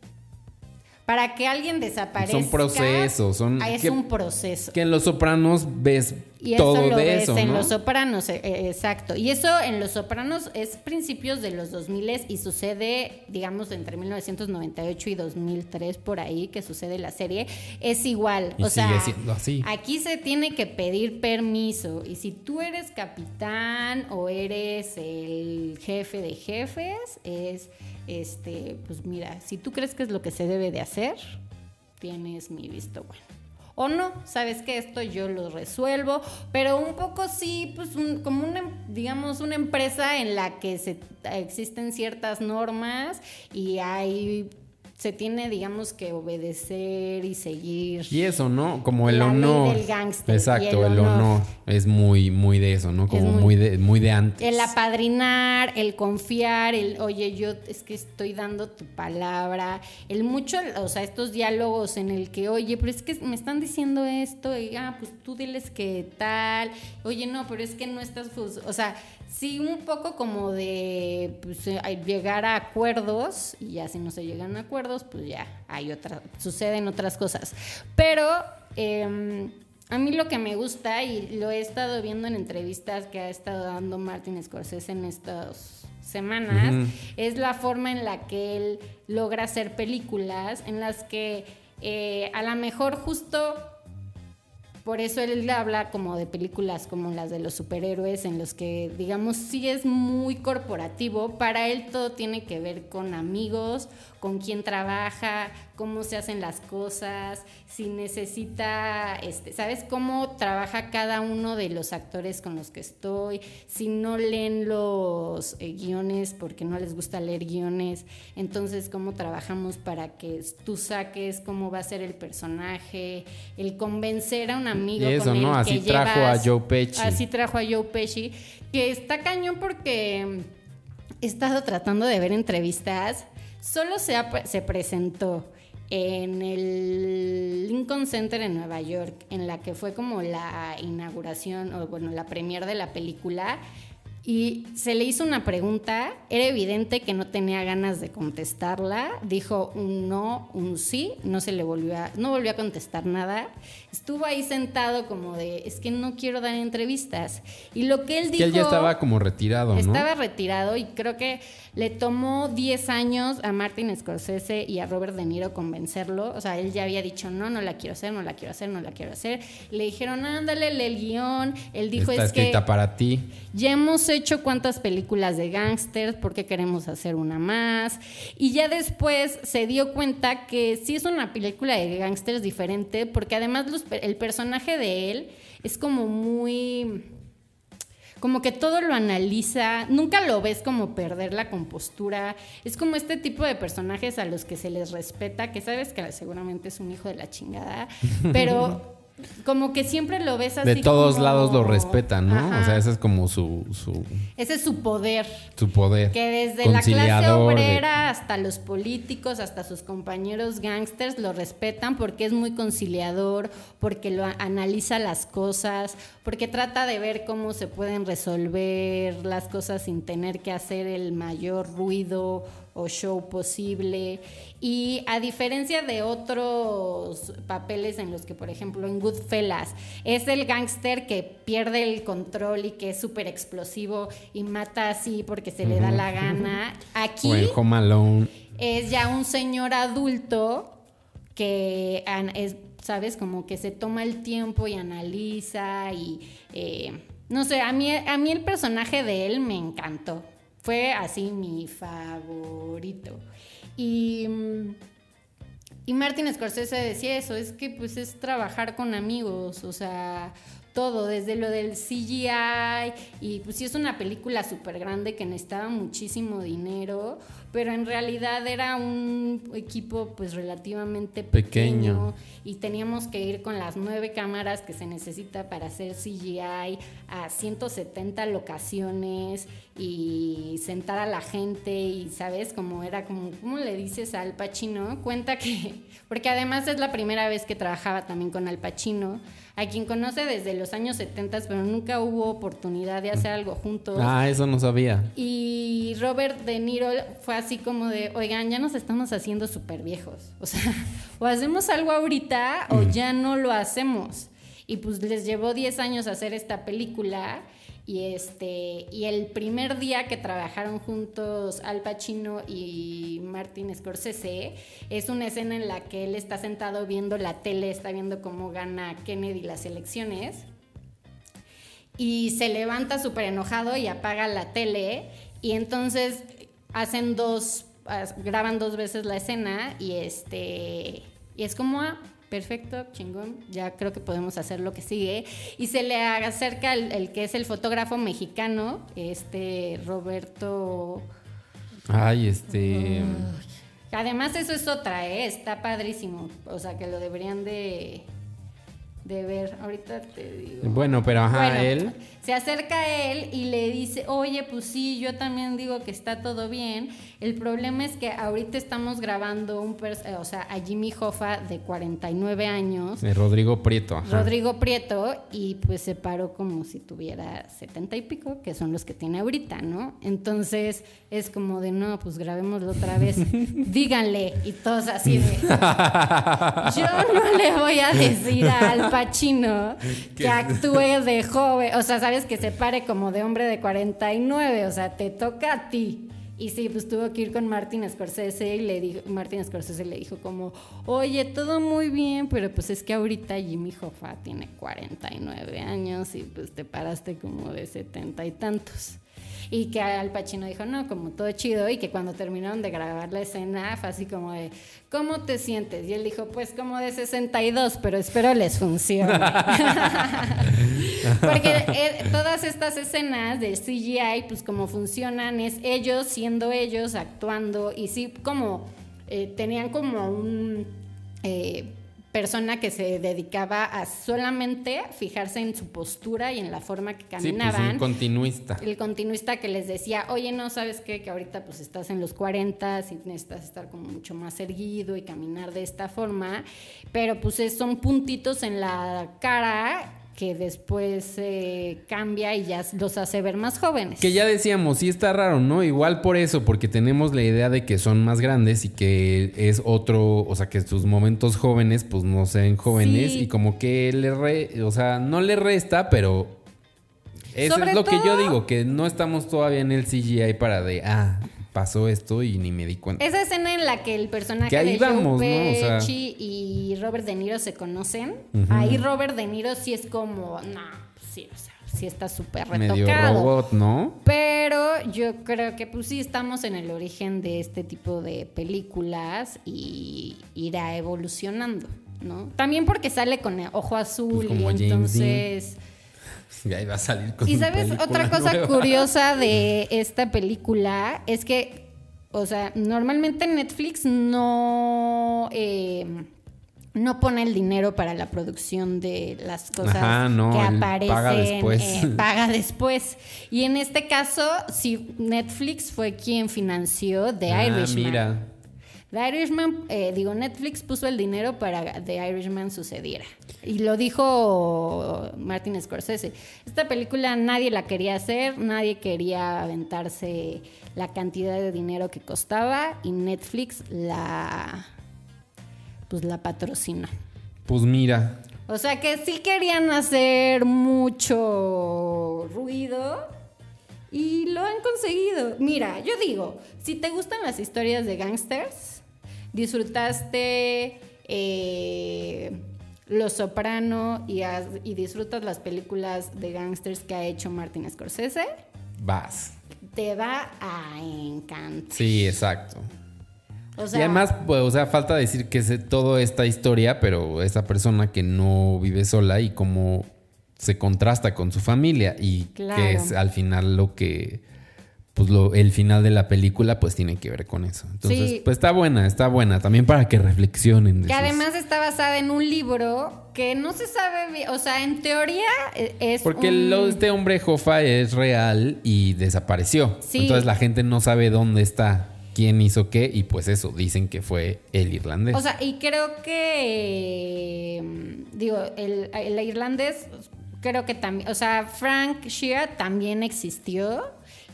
Para que alguien desaparezca... Son procesos, son- ah, Es que- un proceso. Que en Los Sopranos ves Y eso todo lo de ves eso, en ¿no? Los Sopranos, eh, eh, exacto. Y eso en Los Sopranos es principios de los 2000 y sucede, digamos, entre 1998 y 2003 por ahí que sucede la serie. Es igual, Y o sea, sigue siendo así. aquí se tiene que pedir permiso y si tú eres capitán o eres el jefe de jefes, es este, pues mira, si tú crees que es lo que se debe de hacer, tienes mi visto bueno. O no, sabes que esto yo lo resuelvo, pero un poco sí, pues un- como una, digamos, una empresa en la que se, existen ciertas normas y hay, se tiene, digamos, que obedecer y seguir. Y eso, ¿no? Como el La ley honor. del gángster y Exacto, el el, honor. honor. Es muy, muy de eso, ¿no? Como muy- muy, de, muy de antes. El apadrinar, el confiar, el oye, yo es que estoy dando tu palabra, el mucho, o sea, estos diálogos en el que, oye, pero es que me están diciendo esto, y ah, pues tú diles que tal, oye, no, pero es que no estás, pues, o sea, sí, un poco como de pues, eh, llegar a acuerdos, y ya si no se llegan a acuerdos, pues ya hay otra, suceden otras cosas. Pero em, a mí lo que me gusta, y lo he estado viendo en entrevistas que ha estado dando Martin Scorsese en estas semanas, es la forma en la que él logra hacer películas en las que eh, a lo mejor justo por eso él habla como de películas como las de los superhéroes, en los que, digamos, sí es muy corporativo. Para él todo tiene que ver con amigos, con quién trabaja, cómo se hacen las cosas, si necesita, este, ¿sabes cómo trabaja cada uno de los actores con los que estoy? Si no leen los eh, guiones porque no les gusta leer guiones, entonces cómo trabajamos para que tú saques cómo va a ser el personaje, el convencer a un amigo Y eso, con ¿no? que Así trajo a Joe Pesci. Así trajo a Joe Pesci, que está cañón porque he estado tratando de ver entrevistas. Solo se, ha- se presentó en el Lincoln Center en Nueva York, en la que fue como la inauguración, o bueno, la premier de la película. Y se le hizo una pregunta, era evidente que no tenía ganas de contestarla, dijo un no, un sí, no se le volvió a, no volvió a contestar nada, estuvo ahí sentado como de, es que no quiero dar entrevistas. Y lo que él dijo... Que él ya estaba como retirado, ¿no? Estaba retirado y creo que le tomó 10 años a Martin Scorsese y a Robert De Niro convencerlo, o sea, él ya había dicho, no, no la quiero hacer, no la quiero hacer, no la quiero hacer. Le dijeron, ándale, el guion, él dijo, Está es que... escrita para ti. Ya hemos hecho cuántas películas de gángsters, ¿por qué queremos hacer una más? Y ya después se dio cuenta que sí es una película de gángsters diferente, porque además el personaje de él es como muy... Como que todo lo analiza, nunca lo ves como perder la compostura. Es como este tipo de personajes a los que se les respeta, que sabes que seguramente es un hijo de la chingada, pero como que siempre lo ves así. De todos como- lados lo respetan, ¿no? Ajá. O sea, ese es como su, su, Ese es su poder. su poder. Que desde la clase de- obrera hasta los políticos, hasta sus compañeros gángsters lo respetan porque es muy conciliador, porque lo analiza las cosas, porque trata de ver cómo se pueden resolver las cosas sin tener que hacer el mayor ruido o show posible. Y a diferencia de otros papeles en los que, por ejemplo, en Goodfellas, es el gángster que pierde el control y que es súper explosivo y mata así porque se le da la gana. Aquí Home Alone. es ya un señor adulto que es, sabes, como que se toma el tiempo y analiza y eh, no sé, a mí, a mí el personaje de él me encantó. Fue así mi favorito. Y, y Martin Scorsese decía eso, es que pues es trabajar con amigos, o sea, todo, desde lo del CGI, y pues sí es una película súper grande que necesitaba muchísimo dinero, pero en realidad era un equipo pues relativamente Pequeño. pequeño, y teníamos que ir con las nueve cámaras que se necesita para hacer CGI a 170 locaciones y sentar a la gente y sabes como era como cómo le dices a Al Pacino cuenta que porque además es la primera vez que trabajaba también con Al Pacino a quien conoce desde los años 70 pero nunca hubo oportunidad de hacer algo juntos Ah, eso no sabía. y Robert De Niro fue así como de, oigan, ya nos estamos haciendo súper viejos. O sea, o hacemos algo ahorita o ya no lo hacemos. Y pues les llevó 10 años hacer esta película. Y, este, y el primer día que trabajaron juntos Al Pacino y Martin Scorsese, es una escena en la que él está sentado viendo la tele, está viendo cómo gana Kennedy las elecciones y se levanta súper enojado y apaga la tele y entonces hacen dos, graban dos veces la escena y este, y es como, ah, perfecto, chingón, ya creo que podemos hacer lo que sigue. Y se le acerca el, el que es el fotógrafo mexicano, este Roberto... Ay, este. Además eso es otra, ¿eh? está padrísimo, o sea que lo deberían de, de ver, ahorita te digo. Bueno, pero ajá, Bueno, él. Se acerca a él y le dice, oye, pues sí, yo también digo que está todo bien. El problema es que ahorita estamos grabando un, eh, o sea, a Jimmy Hoffa de 49 años, de Rodrigo Prieto. Ajá. Rodrigo Prieto, y pues se paró como si tuviera 70 y pico, que son los que tiene ahorita, ¿no? Entonces es como de, no, pues grabémoslo otra vez, díganle, y todos así de... Yo no le voy a decir a Al Pacino que actúe de joven, o sea, sabes que se pare como de hombre de 49, o sea, te toca a ti. Y sí, pues tuvo que ir con Martin Scorsese y le dijo, Martin Scorsese le dijo como, oye, todo muy bien, pero pues es que ahorita Jimmy Hoffa tiene 49 años y pues te paraste como de 70 y tantos. Y que Al Pacino dijo, no, como todo chido, y que cuando terminaron de grabar la escena fue así como de, ¿cómo te sientes? Y él dijo, pues como de 62, pero espero les funcione. Porque eh, todas estas escenas del CGI, pues como funcionan, es ellos siendo ellos, actuando, y sí, como eh, tenían como un... eh, persona que se dedicaba a solamente fijarse en su postura y en la forma que Sí, pues caminaban un continuista. el continuista que les decía, oye, no, ¿sabes qué? Que ahorita pues estás en los 40 y necesitas estar como mucho más erguido y caminar de esta forma, pero pues es- son puntitos en la cara que después eh, cambia y ya los hace ver más jóvenes. Que ya decíamos, sí está raro, ¿no? Igual por eso, porque tenemos la idea de que son más grandes y que es otro, o sea, que sus momentos jóvenes, pues no sean jóvenes Sí. y como que le re, o sea, no le resta, pero eso Sobre es lo que yo digo, que no estamos todavía en el CGI para de, ah, pasó esto y ni me di cuenta. Esa escena en la que el personaje Que ahí de vamos, Joe ¿no? O sea- Pesci y Robert De Niro se conocen, ahí Robert De Niro sí es como, no, sí, o sea, sí está súper Medio retocado. robot, ¿no? Pero yo creo que pues sí estamos en el origen de este tipo de películas y irá evolucionando, ¿no? También porque sale con el ojo azul Pues como y James entonces... Ya iba a salir con Y sabes, otra cosa nueva. curiosa de esta película es que, o sea, normalmente Netflix no, eh, no pone el dinero para la producción de las cosas Ajá, no, que aparecen. paga después. eh, paga después. Y en este caso, sí, Netflix fue quien financió The Ah, Irishman. mira. The Irishman, eh, digo, Netflix puso el dinero para The Irishman sucediera. Y lo dijo Martin Scorsese. Esta película nadie la quería hacer, nadie quería aventarse la cantidad de dinero que costaba y Netflix la pues la patrocinó. Pues mira, O sea que sí querían hacer mucho ruido y lo han conseguido. Mira, yo digo, si te gustan las historias de gangsters, disfrutaste eh, Los Soprano y, has- y disfrutas las películas de gangsters que ha hecho Martin Scorsese, vas. te va a encantar. Sí, exacto. O sea, y además, pues, o sea, falta decir que es toda esta historia, pero esa persona que no vive sola y cómo se contrasta con su familia y Claro. que es al final lo que, pues lo, el final de la película, pues tiene que ver con eso. Entonces, Sí. pues está buena, está buena, también para que reflexionen. de Que además está basada en un libro que no se sabe bien, o sea, en teoría eh, es Porque un- lo- este hombre Jofa es real y desapareció. Sí. Entonces la gente no sabe dónde está, quién hizo qué, y pues eso, dicen que fue el irlandés. O sea, y creo que, digo, el, el irlandés, creo que también, o sea, Frank Shear también existió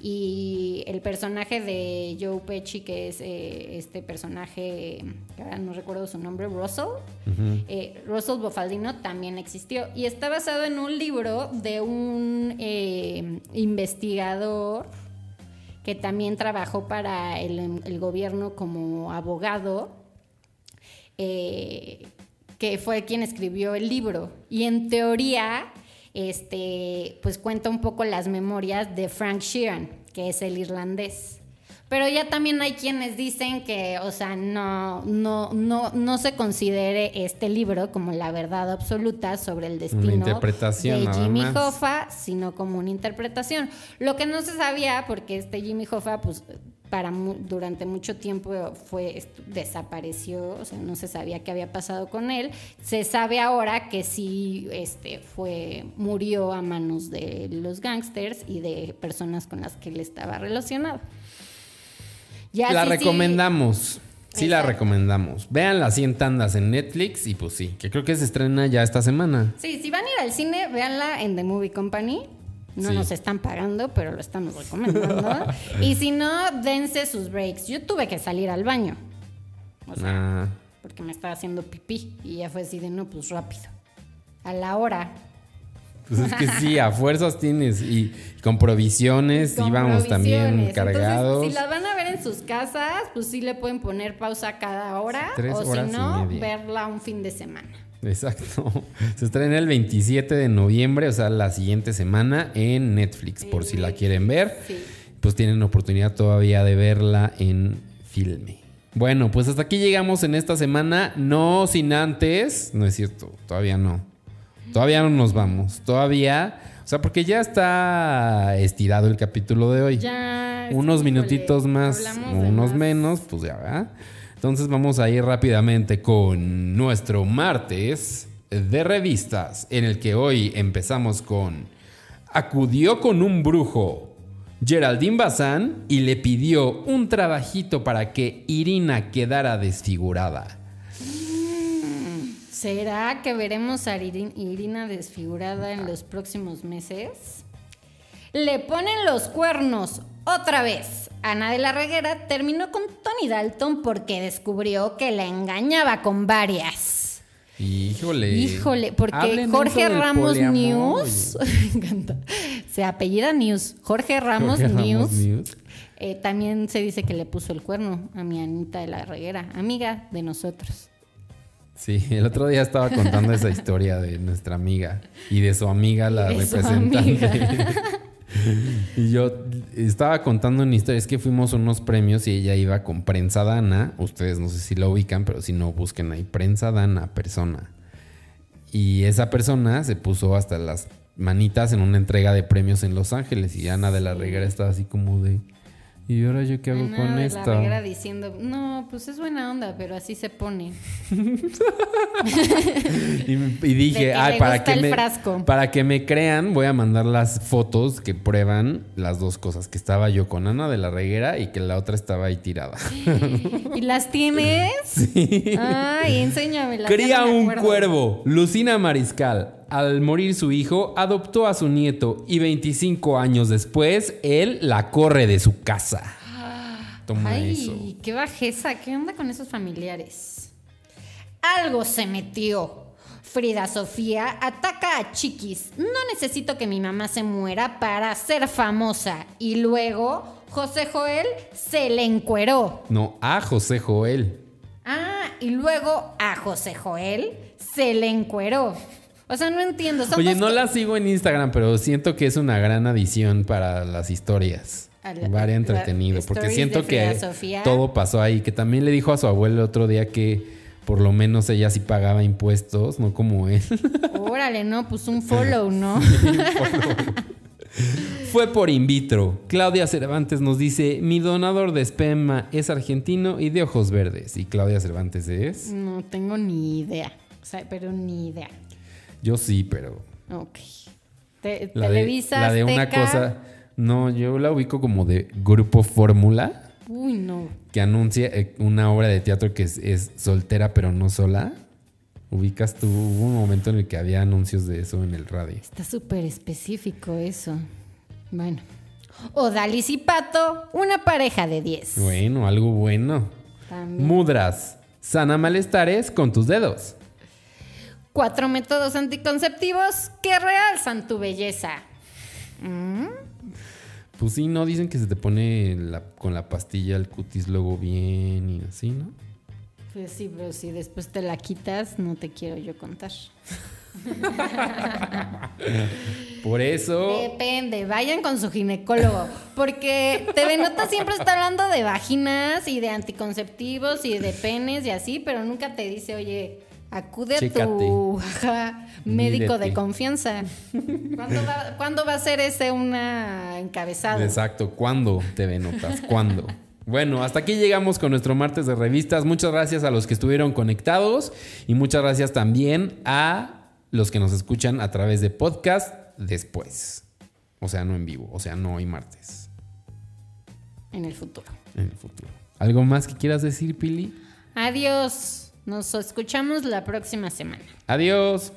y el personaje de Joe Pesci, que es eh, este personaje, ahora no recuerdo su nombre, Russell, eh, Russell Bofaldino también existió y está basado en un libro de un eh, investigador que también trabajó para el, el gobierno como abogado, que fue quien escribió el libro. Y en teoría, este, pues cuenta un poco las memorias de Frank Sheeran, que es el irlandés. Pero ya también hay quienes dicen que, o sea, no, no, no, no se considere este libro como la verdad absoluta sobre el destino interpretación, de Jimmy. Hoffa, sino como una interpretación. Lo que no se sabía, porque este Jimmy Hoffa, pues para mu- durante mucho tiempo fue desapareció, o sea, no se sabía qué había pasado con él. Se sabe ahora que sí este fue murió a manos de los gangsters y de personas con las que él estaba relacionado. Ya la sí, recomendamos. Sí, la recomendamos. Vean las 100 tandas en Netflix y pues sí, que creo que se estrena ya esta semana. Sí, si van a ir al cine, véanla en The Movie Company. No Sí. nos están pagando, pero lo estamos recomendando. y si no, dense sus breaks. Yo tuve que salir al baño. O sea, Ah, porque me estaba haciendo pipí. Y ya fue así de no, pues rápido. A la hora. pues es que sí, a fuerzas tienes. Y con provisiones Con íbamos también cargados. Entonces, si las van a ver en sus casas, pues sí le pueden poner pausa cada hora. Tres o si no, verla un fin de semana. Exacto. Se estrena el 27 de noviembre, o sea, la siguiente semana en Netflix, por En si la quieren ver. sí. Pues tienen oportunidad todavía de verla en filme. Bueno, pues hasta aquí llegamos en esta semana, no sin antes, no es cierto, todavía no. Todavía no nos vamos, todavía, o sea, porque ya está estirado el capítulo de hoy. Ya. unos minutitos más unos más. menos, pues ya, ¿verdad? Entonces vamos a ir rápidamente con nuestro martes de revistas, en el que hoy empezamos con Acudió con un brujo Geraldine Bazán y le pidió un trabajito para que Irina quedara desfigurada. ¿Será que veremos a Irin- Irina desfigurada en los próximos meses? Le ponen los cuernos otra vez. Ana de la Reguera terminó con Tony Dalton porque descubrió que la engañaba con varias. Híjole. Híjole, porque Hablen Jorge Ramos poliamor, News, me encanta, se apellida News, Jorge Ramos Jorge Ramos News, eh, también se dice que le puso el cuerno a mi Anita de la Reguera, amiga de nosotros. Sí, el otro día estaba contando esa historia de nuestra amiga y de su amiga, la su representante. amiga. y yo estaba contando una historia, es que fuimos a unos premios y ella iba con Prensa Dana. Ustedes no sé si la ubican, pero si no, busquen ahí Prensa Dana, persona. Y esa persona se puso hasta las manitas en una entrega de premios en Los Ángeles y Ana de la Reguera estaba así como de... ¿Y ahora yo qué hago Ana con de esto? la Reguera diciendo, no, pues es buena onda, pero así se pone. Y, y dije, ay, para que, me, frasco". para que me crean, voy a mandar las fotos que prueban las dos cosas. Que estaba yo con Ana de la Reguera y que la otra estaba ahí tirada. ¿Y las tienes? Sí. Ay, enséñamelas. Cría no un acuerdo. cuervo. Lucina Mariscal. Al morir su hijo, adoptó a su nieto y 25 años después, él la corre de su casa. Toma Ay, eso. qué bajeza, ¿qué onda con esos familiares? Algo se metió. Frida Sofía ataca a Chiquis. No necesito que mi mamá se muera para ser famosa. Y luego José Joel se le encueró. No, a José Joel. Ah, y luego a José Joel se le encueró. O sea, no entiendo. Oye, no la sigo en Instagram, pero siento que es una gran adición para las historias. Varia entretenido, porque siento que Sofía. todo pasó ahí. Que también le dijo a su abuelo el otro día que por lo menos ella sí pagaba impuestos, no como él. Órale, no, pues un follow, ¿no? Fue por in vitro. Claudia Cervantes nos dice: Mi donador de esperma es argentino y de ojos verdes. ¿Y Claudia Cervantes es? No tengo ni idea. O sea, pero ni idea. Yo sí, pero. Ok. Te- La de, la de una cosa. No, yo la ubico como de Grupo Fórmula. Uy, no. que anuncia eh, una obra de teatro que es, es soltera pero no sola. Ubicas tú, hubo un momento en el que había anuncios de eso en el radio. Está súper específico eso. Bueno. Odalis y Pato, una pareja de 10. Bueno, algo bueno. También. Mudras, sana malestares con tus dedos. Cuatro métodos anticonceptivos que realzan tu belleza. Mm, Pues sí, no, dicen que se te pone la- con la pastilla el cutis luego bien y así, ¿no? Pues sí, pero si después te la quitas, no te quiero yo contar. Por eso, Depende, vayan con su ginecólogo. Porque TV Nota siempre está hablando de vaginas y de anticonceptivos y de penes y así, pero nunca te dice, oye, acude a tu Chécate. ajá, médico Mídete. de confianza. ¿Cuándo va, cuándo va a ser ese una encabezado? exacto, ¿cuándo te denotas? ¿Cuándo? Bueno, hasta aquí llegamos con nuestro martes de revistas. Muchas gracias a los que estuvieron conectados y muchas gracias también a los que nos escuchan a través de podcast después. O sea, no en vivo, o sea, no hoy martes, En el futuro. en el futuro. ¿Algo más que quieras decir, Pili? Adiós. Nos escuchamos la próxima semana. Adiós.